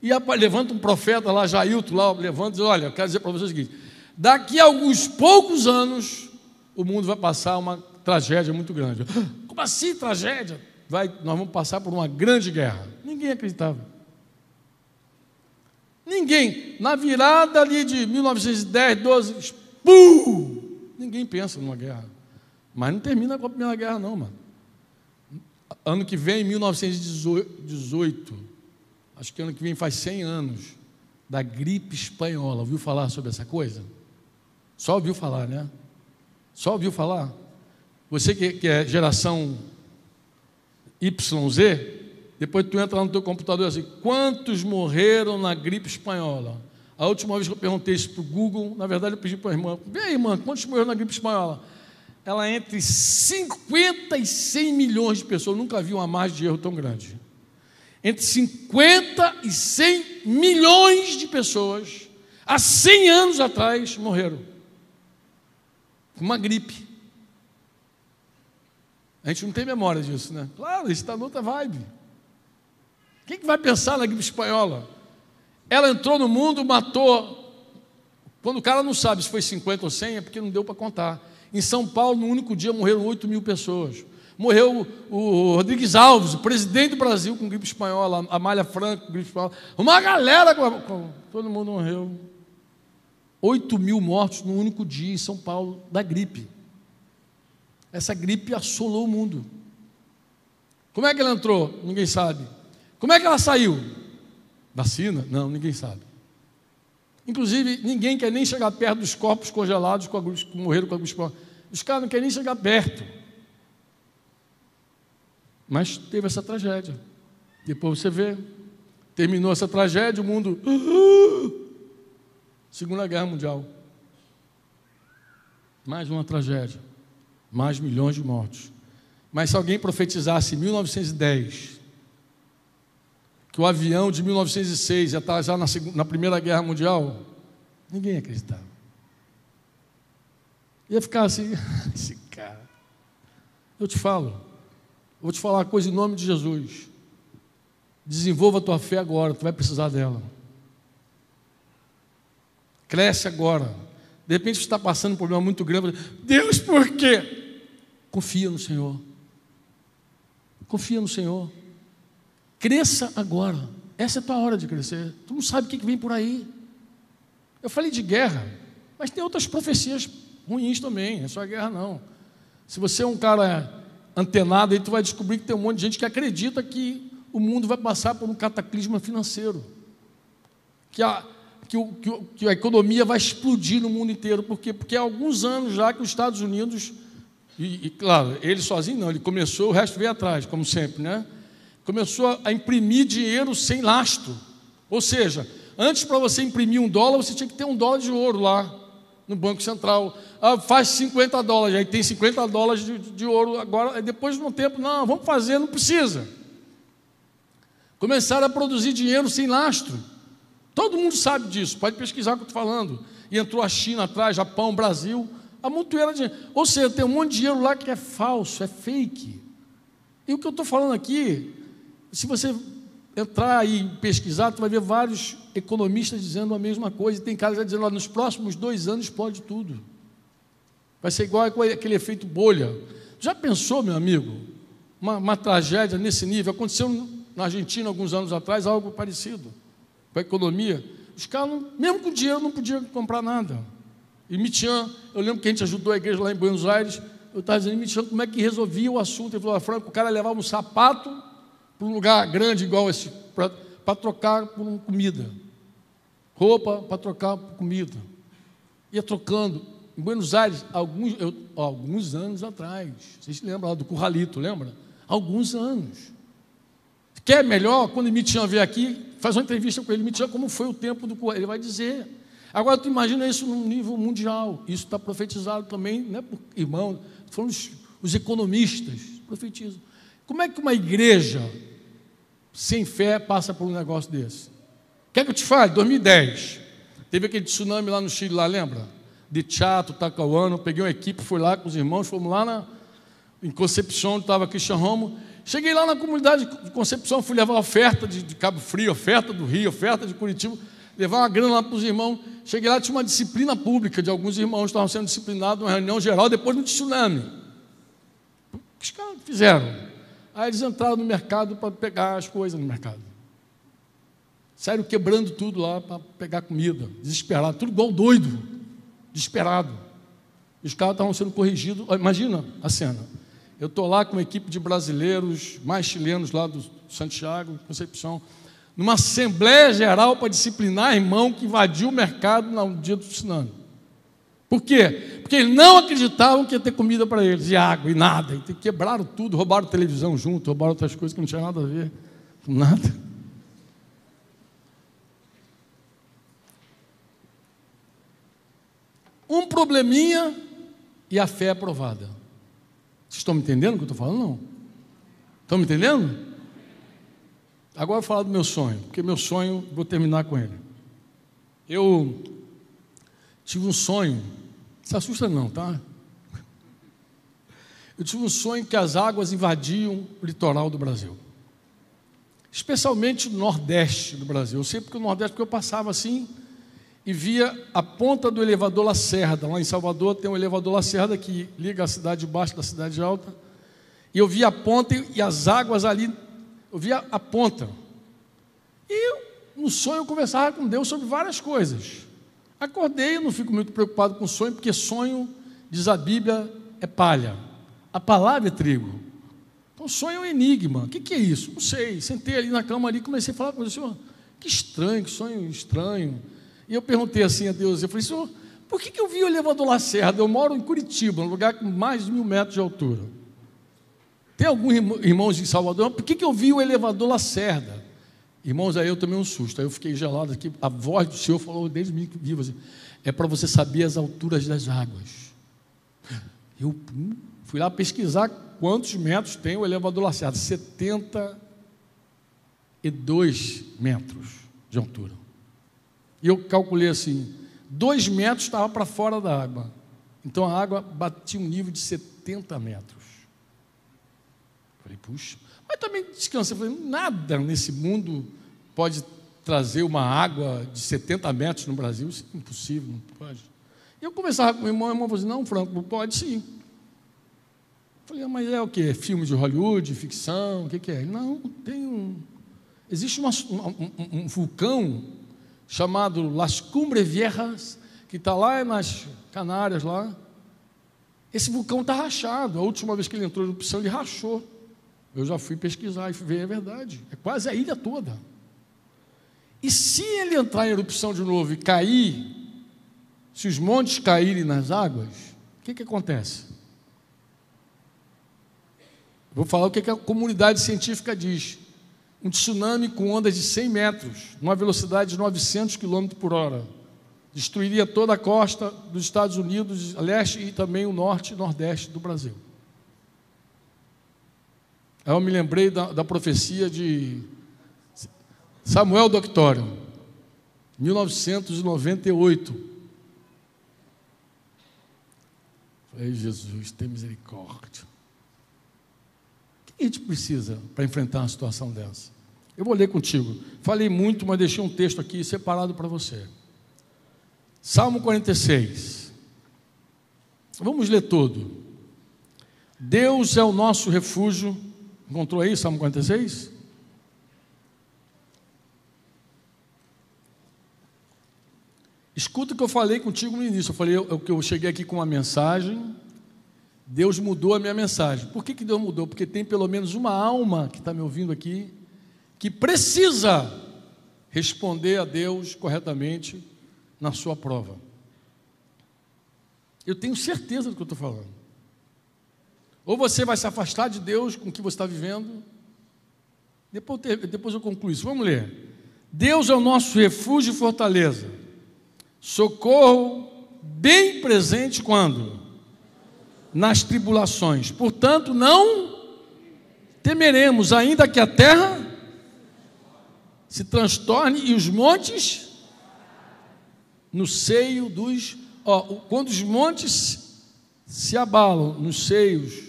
E levanta um profeta lá, Jailton, lá, levanta e diz, olha, eu quero dizer para vocês o seguinte, daqui a alguns poucos anos, o mundo vai passar uma tragédia muito grande. Como assim tragédia? Vai, nós vamos passar por uma grande guerra. Ninguém acreditava. Ninguém. Na virada ali de 1910, 12, pum! Ninguém pensa numa guerra. Mas não termina com a Primeira Guerra, não, mano. Ano que vem, 1918, acho que ano que vem faz 100 anos, da gripe espanhola. Ouviu falar sobre essa coisa? Só ouviu falar, né? Só ouviu falar? Você que, que é geração YZ, depois tu entra lá no teu computador assim, quantos morreram na gripe espanhola? A última vez que eu perguntei isso para o Google, na verdade eu pedi para a irmã, vem aí, irmã, quantos morreram na gripe espanhola? Ela é entre 50 e 100 milhões de pessoas, eu nunca vi uma margem de erro tão grande. Entre 50 e 100 milhões de pessoas, há 100 anos atrás, morreram. Uma gripe. A gente não tem memória disso, né? Claro, isso está noutra vibe. Quem que vai pensar na gripe espanhola? Ela entrou no mundo, matou. Quando o cara não sabe se foi 50 ou 100, é porque não deu para contar. Em São Paulo, no único dia, morreram 8 mil pessoas. Morreu o Rodrigues Alves, o presidente do Brasil, com gripe espanhola, a Malha Franco com gripe espanhola. Uma galera, com, todo mundo morreu. 8 mil mortos no único dia em São Paulo da gripe. Essa gripe assolou o mundo. Como é que ela entrou? Ninguém sabe. Como é que ela saiu? Vacina? Não, ninguém sabe. Inclusive, ninguém quer nem chegar perto dos corpos congelados que morreram com a gripe. Os caras não querem nem chegar perto. Mas teve essa tragédia. Depois você vê, terminou essa tragédia, o mundo. Segunda Guerra Mundial. Mais uma tragédia mais milhões de mortos. Mas se alguém profetizasse em 1910 que o avião de 1906 ia estar já na, na Primeira Guerra Mundial, ninguém ia acreditar. Ia ficar assim, esse cara. Eu te falo, vou te falar uma coisa em nome de Jesus. Desenvolva a tua fé agora, tu vai precisar dela. Cresce agora. De repente você está passando um problema muito grande. Deus, por quê? Confia no Senhor. Confia no Senhor. Cresça agora. Essa é a tua hora de crescer. Tu não sabe o que vem por aí. Eu falei de guerra, mas tem outras profecias ruins também. Não é só guerra, não. Se você é um cara antenado, aí tu vai descobrir que tem um monte de gente que acredita que o mundo vai passar por um cataclisma financeiro. Que a, que, o, que, que a economia vai explodir no mundo inteiro. Por quê? Porque há alguns anos já que os Estados Unidos e, e, claro, ele sozinho não, ele começou, o resto veio atrás, como sempre, né? Começou a imprimir dinheiro sem lastro. Ou seja, antes para você imprimir um dólar, você tinha que ter um dólar de ouro lá no Banco Central. Ah, faz 50 dólares, aí tem 50 dólares de, de ouro agora, depois de um tempo, não, vamos fazer, não precisa. Começaram a produzir dinheiro sem lastro. Todo mundo sabe disso, pode pesquisar o que eu estou falando. E entrou a China atrás, Japão, Brasil, a montoeira de dinheiro. Ou seja, tem um monte de dinheiro lá que é falso, é fake. E o que eu estou falando aqui, se você entrar e pesquisar, você vai ver vários economistas dizendo a mesma coisa. E tem caras dizendo, ó, nos próximos dois anos pode tudo. Vai ser igual aquele efeito bolha. Já pensou, meu amigo, uma, uma tragédia nesse nível? Aconteceu na Argentina alguns anos atrás algo parecido com a economia. Os caras, mesmo com dinheiro, não podiam comprar nada. E Mitian, eu lembro que a gente ajudou a igreja lá em Buenos Aires. Eu estava dizendo, Mitian, como é que resolvia o assunto? Ele falou, ah, Franco, o cara levava um sapato para um lugar grande igual esse, para trocar por comida. Roupa para trocar por comida. Ia trocando. Em Buenos Aires, alguns, eu, alguns anos atrás. Vocês lembram lá do Curralito, lembra? Alguns anos. Quer melhor? Quando o Mitian vier aqui, faz uma entrevista com ele. Mitian, como foi o tempo do Curralito? Ele vai dizer. Agora, tu imagina isso num nível mundial. Isso está profetizado também, né, por irmão, foram os, os economistas profetizam. Como é que uma igreja sem fé passa por um negócio desse. Quer que eu te fale? 2010. Teve aquele tsunami lá no Chile, lá, lembra? De Chato, Tacauano. Peguei uma equipe, fui lá com os irmãos, fomos lá na, em Concepção, onde estava Cristian Romo. Cheguei lá na comunidade de Concepção, fui levar oferta de, de Cabo Frio, oferta do Rio, oferta de Curitiba, levar uma grana lá para os irmãos. Cheguei lá, tinha uma disciplina pública de alguns irmãos estavam sendo disciplinados, uma reunião geral, depois do tsunami. O que os caras fizeram? Aí eles entraram no mercado para pegar as coisas no mercado. Saíram quebrando tudo lá para pegar comida, desesperado, tudo igual doido, desesperado. Os caras estavam sendo corrigidos. Imagina a cena. Eu estou lá com uma equipe de brasileiros, mais chilenos lá do Santiago, Concepção, numa assembleia geral para disciplinar irmão que invadiu o mercado no dia do tsunami. Por quê? Porque eles não acreditavam que ia ter comida para eles, e água, e nada. E quebraram tudo, roubaram televisão junto, roubaram outras coisas que não tinha nada a ver nada. Um probleminha e a fé é aprovada. Vocês estão me entendendo o que eu estou falando? Não. Estão me entendendo? Agora eu vou falar do meu sonho, porque meu sonho, vou terminar com ele. Eu tive um sonho, se assusta não, tá? Eu tive um sonho que as águas invadiam o litoral do Brasil. Especialmente no Nordeste do Brasil. Eu sei porque o Nordeste, porque eu passava assim e via a ponta do elevador Lacerda. Lá em Salvador tem um elevador Lacerda que liga a cidade de baixo da cidade alta. E eu via a ponta e as águas ali, eu via a ponta. E eu, no sonho eu conversava com Deus sobre várias coisas. Acordei, não fico muito preocupado com sonho, porque sonho, diz a Bíblia, é palha. A palavra é trigo. Então, sonho é um enigma. O que, que é isso? Não sei. Sentei ali na cama ali, comecei a falar com o Senhor. Que estranho, que sonho estranho. E eu perguntei assim a Deus, eu falei, Senhor, por que, que eu vi o elevador Lacerda? Eu moro em Curitiba, num lugar com mais de mil metros de altura. Tem alguns irmãos de Salvador, por que, que eu vi o elevador Lacerda? Irmãos, aí eu tomei um susto, aí eu fiquei gelado aqui. A voz do Senhor falou desde mim vivo assim, é para você saber as alturas das águas. Eu hum, fui lá pesquisar quantos metros tem o elevador Lacerda. 72 metros de altura. E eu calculei assim: dois metros estava para fora da água. Então a água batia um nível de 70 metros. Falei, puxa. Mas também descansei. Falei, nada nesse mundo pode trazer uma água de 70 metros no Brasil. Isso é impossível, não pode. E eu conversava com o irmão, o irmão falou assim, não, Franco, pode sim. Falei, ah, mas é o que? Filme de Hollywood, ficção, o que, que é? Não, tem um. Existe uma, um, um, vulcão chamado Las Cumbres Viejas, que está lá nas Canárias lá. Esse vulcão está rachado. A última vez que ele entrou em erupção, ele rachou. Eu já fui pesquisar e ver, é verdade. É quase a ilha toda. E se ele entrar em erupção de novo e cair, se os montes caírem nas águas, o que, que acontece? Vou falar o que, que a comunidade científica diz. Um tsunami com ondas de 100 metros, numa velocidade de 900 km por hora, destruiria toda a costa dos Estados Unidos, leste e também o norte e nordeste do Brasil. Aí eu me lembrei da, da profecia de Samuel Doctório, 1998. Falei, Jesus, tem misericórdia. O que a gente precisa para enfrentar uma situação dessa? Eu vou ler contigo. Falei muito, mas deixei um texto aqui separado para você. Salmo 46. Vamos ler todo. Deus é o nosso refúgio Encontrou aí Salmo 46? Escuta o que eu falei contigo no início. Eu falei eu, que eu cheguei aqui com uma mensagem. Deus mudou a minha mensagem. Por que, que Deus mudou? Porque tem pelo menos uma alma que está me ouvindo aqui que precisa responder a Deus corretamente na sua prova. Eu tenho certeza do que eu estou falando. Ou você vai se afastar de Deus com o que você está vivendo. Depois, eu concluo isso. Vamos ler. Deus é o nosso refúgio e fortaleza. Socorro bem presente quando? Nas tribulações. Portanto, não temeremos, ainda que a terra se transtorne e os montes no seio dos. Ó, quando os montes se abalam nos seios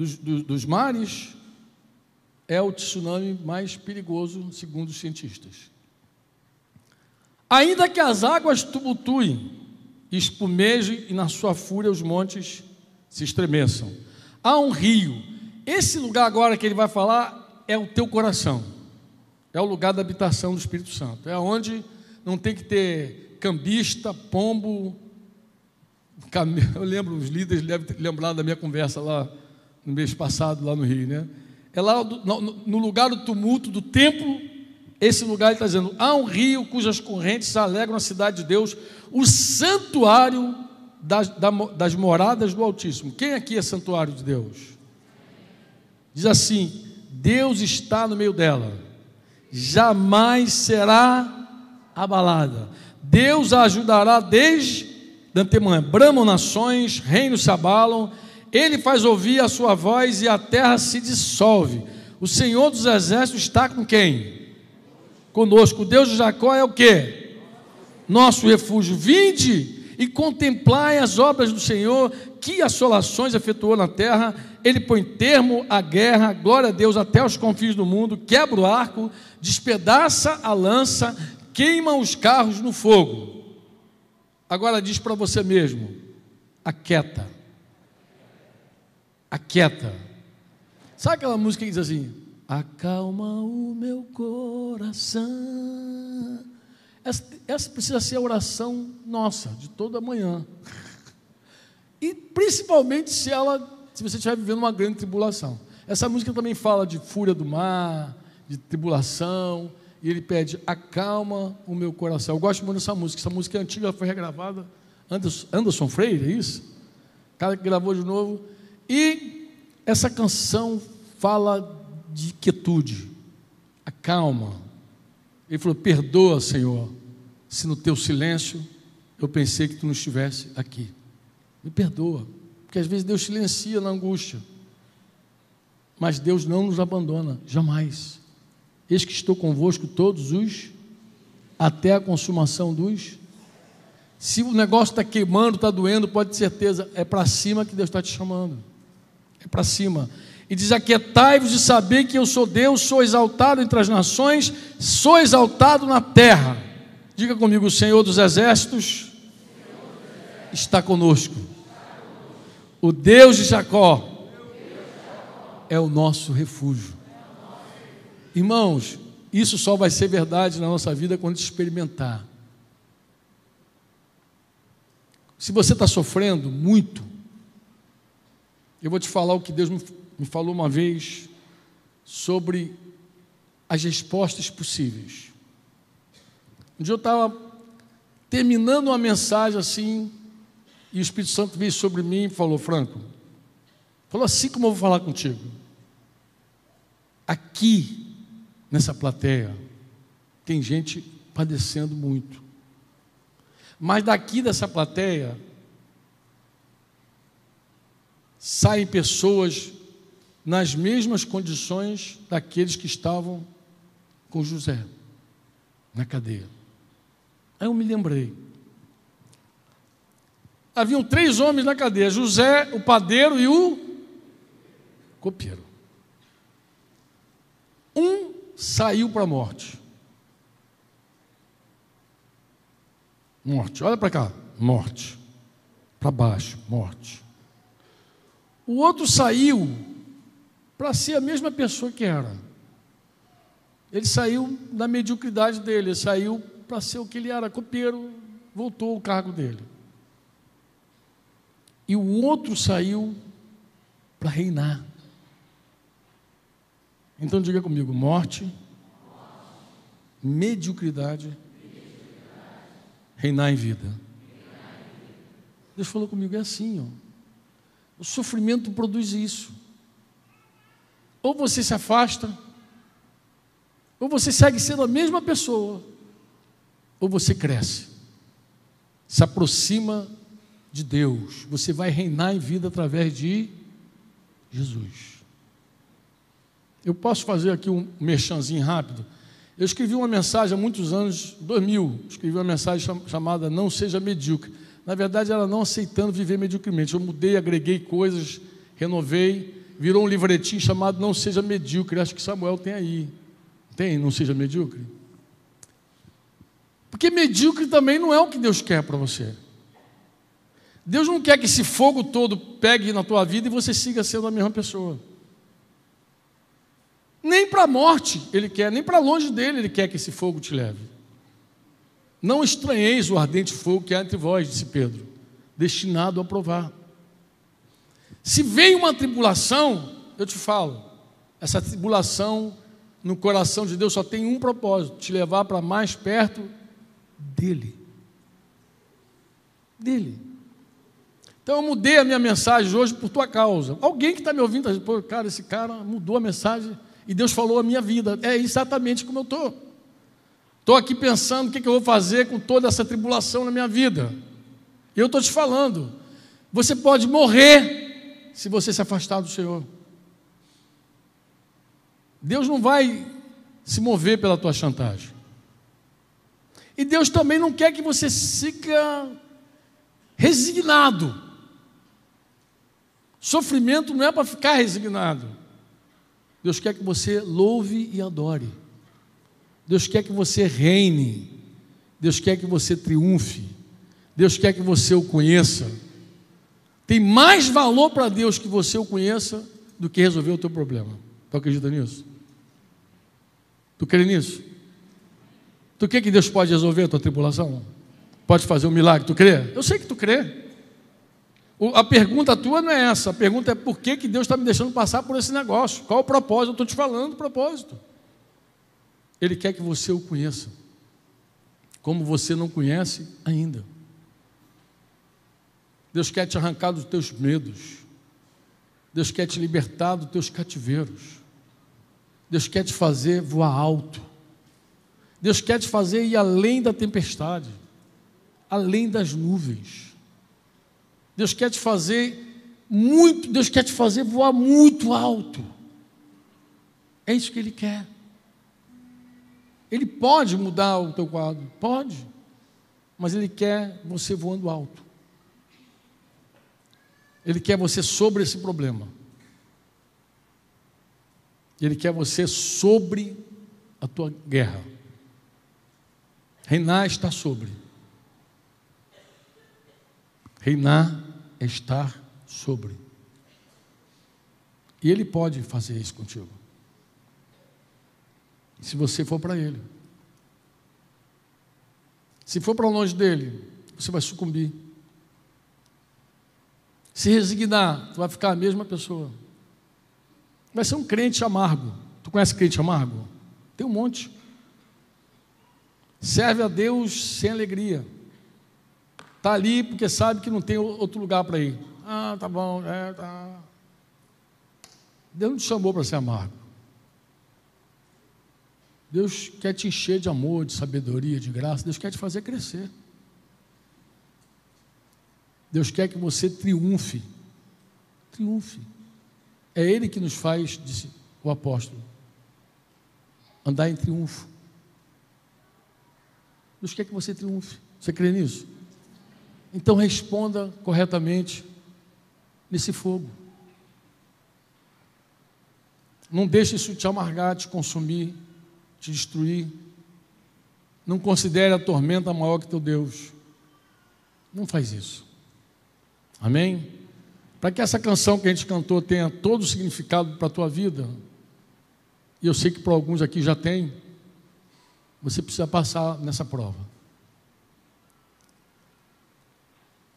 dos, dos, dos mares, é o tsunami mais perigoso, segundo os cientistas. Ainda que as águas tumultuem, espumejem e na sua fúria os montes se estremeçam. Há um rio. Esse lugar agora que ele vai falar é o teu coração. É o lugar da habitação do Espírito Santo. É onde não tem que ter cambista, pombo. Eu lembro, os líderes devem ter lembrado da minha conversa lá no mês passado, lá no Rio, né? É lá no lugar do tumulto do templo, esse lugar está dizendo: há um rio cujas correntes alegram a cidade de Deus, o santuário das, das moradas do Altíssimo. Quem aqui é santuário de Deus? Diz assim: Deus está no meio dela, jamais será abalada. Deus a ajudará desde de antemão. Bramam nações, reinos se abalam, ele faz ouvir a sua voz e a terra se dissolve. O Senhor dos exércitos está com quem? Conosco. O Deus de Jacó é o que? Nosso refúgio. Vinde e contemplai as obras do Senhor, que assolações efetuou na terra. Ele põe termo à guerra, glória a Deus, até os confins do mundo, quebra o arco, despedaça a lança, queima os carros no fogo. Agora diz para você mesmo: aquieta aquieta. Sabe aquela música que diz assim? Acalma o meu coração. Essa, essa precisa ser a oração nossa, de toda manhã. E principalmente se ela, se você estiver vivendo uma grande tribulação. Essa música também fala de fúria do mar, de tribulação, e ele pede: acalma o meu coração. Eu gosto muito dessa música. Essa música é antiga, foi regravada. Anderson, Anderson Freire, é isso? O cara que gravou de novo. E essa canção fala de quietude, a calma. Ele falou: Perdoa, Senhor, se no teu silêncio eu pensei que tu não estivesse aqui. Me perdoa, porque às vezes Deus silencia na angústia, mas Deus não nos abandona, jamais. Eis que estou convosco todos os, até a consumação dos. Se o negócio está queimando, está doendo, pode ter certeza, é para cima que Deus está te chamando é para cima. E diz: Aquietai-vos de saber que eu sou Deus, sou exaltado entre as nações, sou exaltado na terra. Diga comigo: o Senhor dos exércitos está conosco. O Deus de Jacó é o nosso refúgio. Irmãos, isso só vai ser verdade na nossa vida quando experimentar. Se você está sofrendo muito, eu vou te falar o que Deus me falou uma vez sobre as respostas possíveis. Um dia eu estava terminando uma mensagem assim, e o Espírito Santo veio sobre mim e falou: Franco, falou assim como eu vou falar contigo. Aqui, nessa plateia, tem gente padecendo muito. Mas daqui dessa plateia, saem pessoas nas mesmas condições daqueles que estavam com José na cadeia. Aí eu me lembrei. Haviam três homens na cadeia: José, o padeiro e o copeiro. Um saiu para a morte. Morte. Olha para cá. Morte. Para baixo. Morte. O outro saiu para ser a mesma pessoa que era. Ele saiu da mediocridade dele, ele saiu para ser o que ele era, copeiro, voltou ao cargo dele. E o outro saiu para reinar. Então diga comigo: morte, mediocridade, reinar em vida. Deus falou comigo, é assim, ó. O sofrimento produz isso. Ou você se afasta, ou você segue sendo a mesma pessoa, ou você cresce, se aproxima de Deus. Você vai reinar em vida através de Jesus. Eu posso fazer aqui um merchanzinho rápido. Eu escrevi uma mensagem há muitos anos, 2000, escrevi uma mensagem chamada Não Seja Medíocre. Na verdade, era não aceitando viver mediocremente. Eu mudei, agreguei coisas, renovei, virou um livretinho chamado Não Seja Medíocre. Acho que Samuel tem aí. Tem, Não Seja Medíocre? Porque medíocre também não é o que Deus quer para você. Deus não quer que esse fogo todo pegue na tua vida e você siga sendo a mesma pessoa. Nem para a morte ele quer, nem para longe dele ele quer que esse fogo te leve. Não estranheis o ardente fogo que há entre vós, disse Pedro, destinado a provar. Se vem uma tribulação, eu te falo, essa tribulação no coração de Deus só tem um propósito: te levar para mais perto dele. Dele. Então eu mudei a minha mensagem hoje por tua causa. Alguém que está me ouvindo, está dizendo, cara, esse cara mudou a mensagem e Deus falou a minha vida. É exatamente como eu estou. Estou aqui pensando o que, que eu vou fazer com toda essa tribulação na minha vida. Eu estou te falando, você pode morrer se você se afastar do Senhor. Deus não vai se mover pela tua chantagem. E Deus também não quer que você fica resignado. Sofrimento não é para ficar resignado. Deus quer que você louve e adore. Deus quer que você reine. Deus quer que você triunfe. Deus quer que você o conheça. Tem mais valor para Deus que você o conheça do que resolver o teu problema. Tu acredita nisso? Tu crê nisso? Tu crê que Deus pode resolver a tua tribulação? Pode fazer um milagre, tu crê? Eu sei que tu crê. A pergunta tua não é essa, a pergunta é por que, que Deus está me deixando passar por esse negócio? Qual o propósito? Eu estou te falando o propósito. Ele quer que você o conheça, como você não conhece ainda. Deus quer te arrancar dos teus medos. Deus quer te libertar dos teus cativeiros. Deus quer te fazer voar alto. Deus quer te fazer ir além da tempestade, além das nuvens. Deus quer te fazer muito, Deus quer te fazer voar muito alto. É isso que Ele quer. Ele pode mudar o teu quadro, pode, mas Ele quer você voando alto. Ele quer você sobre esse problema. Ele quer você sobre a tua guerra. Reinar está sobre. Reinar é estar sobre. E Ele pode fazer isso contigo. Se você for para Ele. Se for para longe dele, você vai sucumbir. Se resignar, tu vai ficar a mesma pessoa. Vai ser um crente amargo. Tu conhece crente amargo? Tem um monte. Serve a Deus sem alegria. Está ali porque sabe que não tem outro lugar para ir. Ah, tá bom, é, tá. Deus não te chamou para ser amargo. Deus quer te encher de amor, de sabedoria, de graça. Deus quer te fazer crescer. Deus quer que você triunfe. Triunfe. É Ele que nos faz, disse o apóstolo, andar em triunfo. Deus quer que você triunfe. Você crê nisso? Então responda corretamente nesse fogo. Não deixe isso te amargar, te consumir, te destruir. Não considere a tormenta maior que teu Deus. Não faz isso. Amém? Para que essa canção que a gente cantou tenha todo o significado para a tua vida, e eu sei que para alguns aqui já tem, você precisa passar nessa prova.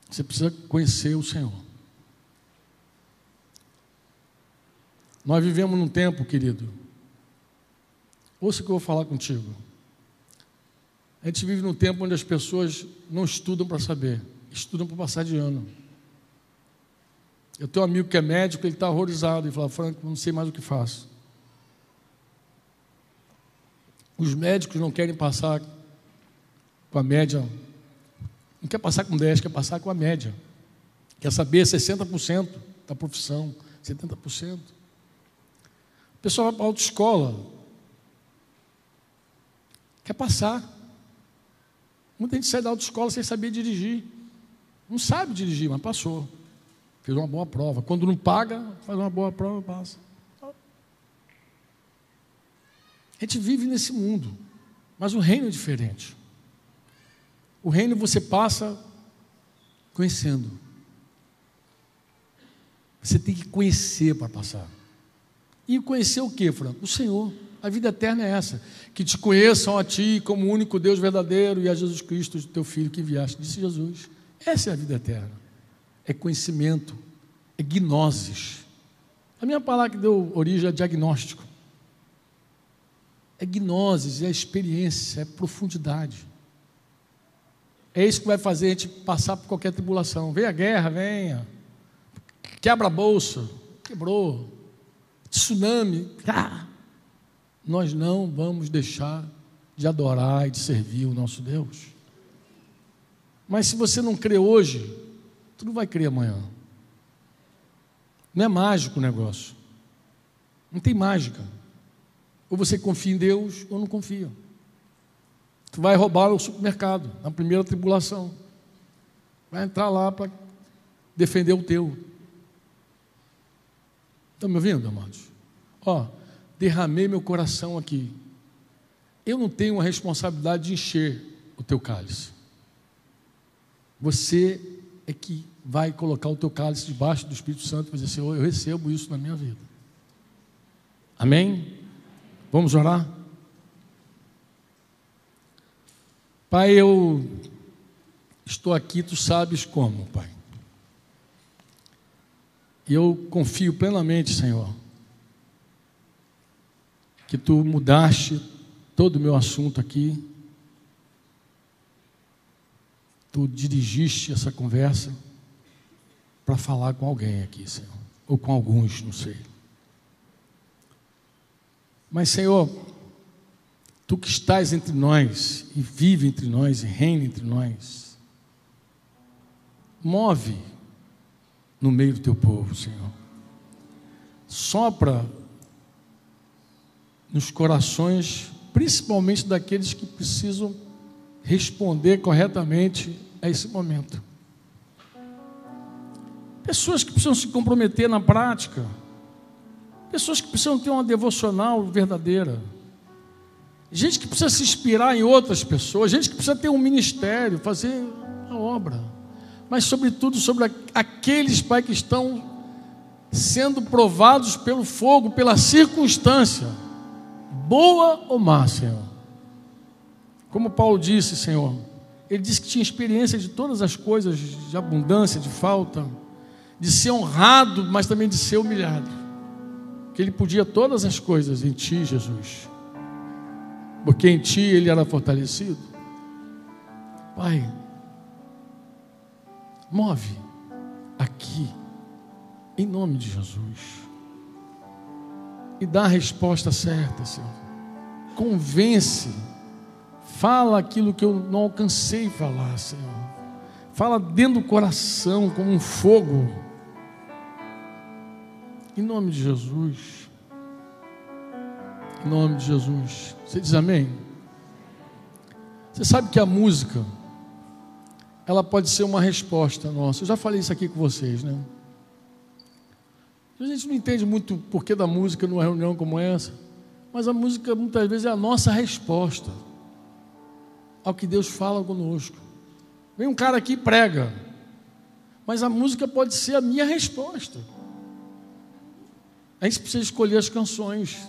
Você precisa conhecer o Senhor. Nós vivemos num tempo, querido. Ouça o que eu vou falar contigo. A gente vive num tempo onde as pessoas não estudam para saber, estudam para passar de ano. Eu tenho um amigo que é médico, ele está horrorizado. Ele fala, Franco, não sei mais o que faço. Os médicos não querem passar com a média não quer passar com 10, quer passar com a média. Quer saber 60% da profissão, 70%. O pessoal vai para a autoescola. Quer passar. Muita gente sai da autoescola sem saber dirigir. Não sabe dirigir, mas passou. Fez uma boa prova. Quando não paga, faz uma boa prova, passa. A gente vive nesse mundo, mas o reino é diferente. O reino você passa conhecendo. Você tem que conhecer para passar. E conhecer o que, Franco? O Senhor. A vida eterna é essa. Que te conheçam a Ti como o único Deus verdadeiro e a Jesus Cristo, teu Filho que enviaste. Disse Jesus. Essa é a vida eterna. É conhecimento. É gnosis. A minha palavra que deu origem a diagnóstico. É gnosis, é experiência, é profundidade. É isso que vai fazer a gente passar por qualquer tribulação. Vem a guerra, venha. Quebra a bolsa, quebrou. Tsunami, ah, nós não vamos deixar de adorar e de servir o nosso Deus. Mas se você não crê hoje, tu não vai crer amanhã. Não é mágico o negócio. Não tem mágica. Ou você confia em Deus ou não confia. Tu vai roubar o supermercado na primeira tribulação. Vai entrar lá para defender o teu. Estão me ouvindo, amados? Ó, derramei meu coração aqui. Eu não tenho a responsabilidade de encher o teu cálice. Você é que vai colocar o teu cálice debaixo do Espírito Santo e dizer, Senhor, eu recebo isso na minha vida. Amém? Vamos orar? Pai, eu estou aqui, tu sabes como, Pai. E eu confio plenamente, Senhor, que tu mudaste todo o meu assunto aqui. Tu dirigiste essa conversa para falar com alguém aqui, Senhor, ou com alguns, não sei. Mas, Senhor, Tu que estás entre nós e vive entre nós e reina entre nós, move no meio do teu povo, Senhor. Sopra nos corações, principalmente daqueles que precisam responder corretamente a esse momento. Pessoas que precisam se comprometer na prática, pessoas que precisam ter uma devocional verdadeira. Gente que precisa se inspirar em outras pessoas, gente que precisa ter um ministério, fazer a obra, mas sobretudo sobre aqueles, Pai, que estão sendo provados pelo fogo, pela circunstância, boa ou má, Senhor. Como Paulo disse, Senhor, ele disse que tinha experiência de todas as coisas, de abundância, de falta, de ser honrado, mas também de ser humilhado. Que ele podia todas as coisas em Ti, Jesus porque em ti ele era fortalecido. Pai, move aqui, em nome de Jesus, e dá a resposta certa, Senhor. Convence, fala aquilo que eu não alcancei falar, Senhor. Fala dentro do coração, como um fogo. Em nome de Jesus. Em nome de Jesus. Você diz amém? Você sabe que a música, ela pode ser uma resposta nossa. Eu já falei isso aqui com vocês, né? A gente não entende muito o porquê da música numa reunião como essa, mas a música muitas vezes é a nossa resposta ao que Deus fala conosco. Vem um cara aqui e prega, mas a música pode ser a minha resposta. A gente precisa escolher as canções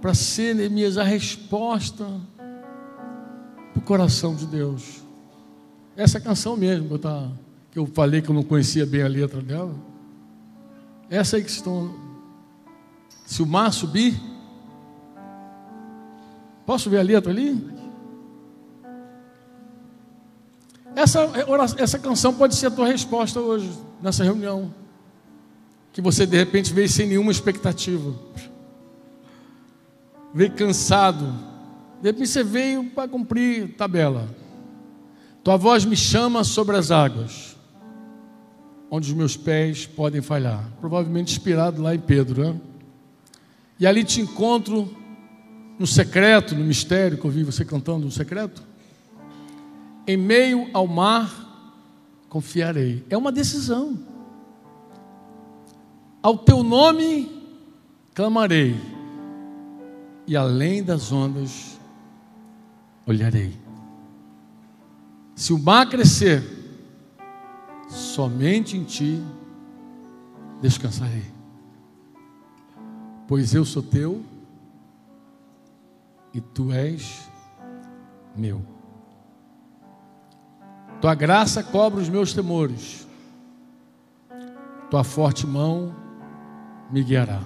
para ser, Neemias, a resposta do coração de Deus. Essa canção mesmo que eu, tá, que eu falei que eu não conhecia bem a letra dela. Essa aí que estão. Se o mar subir. Posso ver a letra ali? Essa, essa canção pode ser a tua resposta hoje, nessa reunião. Que você de repente veio sem nenhuma expectativa veio cansado. De repente você veio para cumprir tabela. Tua voz me chama sobre as águas, onde os meus pés podem falhar. Provavelmente inspirado lá em Pedro, né? E ali te encontro no secreto, no mistério, que eu vi você cantando no secreto? Em meio ao mar, confiarei. É uma decisão. Ao teu nome clamarei, e além das ondas olharei. Se o mar crescer, somente em ti descansarei. Pois eu sou teu e tu és meu. Tua graça cobre os meus temores, tua forte mão me guiará.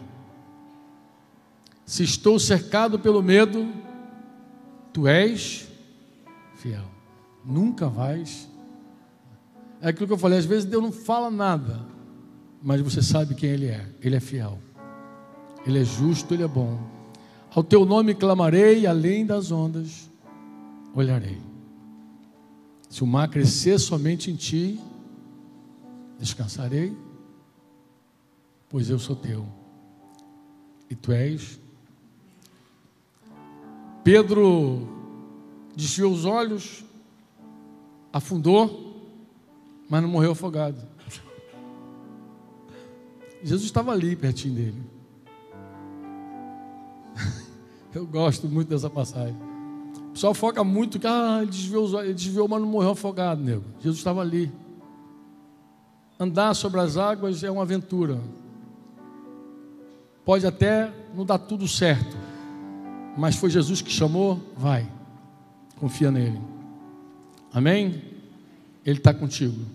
Se estou cercado pelo medo, tu és fiel. Nunca vais. É aquilo que eu falei, às vezes Deus não fala nada, mas você sabe quem Ele é. Ele é fiel. Ele é justo, Ele é bom. Ao teu nome clamarei, além das ondas olharei. Se o mar crescer somente em ti, descansarei, pois eu sou teu e tu és. Pedro desviou os olhos, afundou, mas não morreu afogado. Jesus estava ali pertinho dele. Eu gosto muito dessa passagem. O pessoal foca muito que ah, ele desviou, ele desviou, mas não morreu afogado, nego. Jesus estava ali. Andar sobre as águas é uma aventura. Pode até não dar tudo certo, mas foi Jesus que chamou, vai. Confia nele. Amém? Ele está contigo.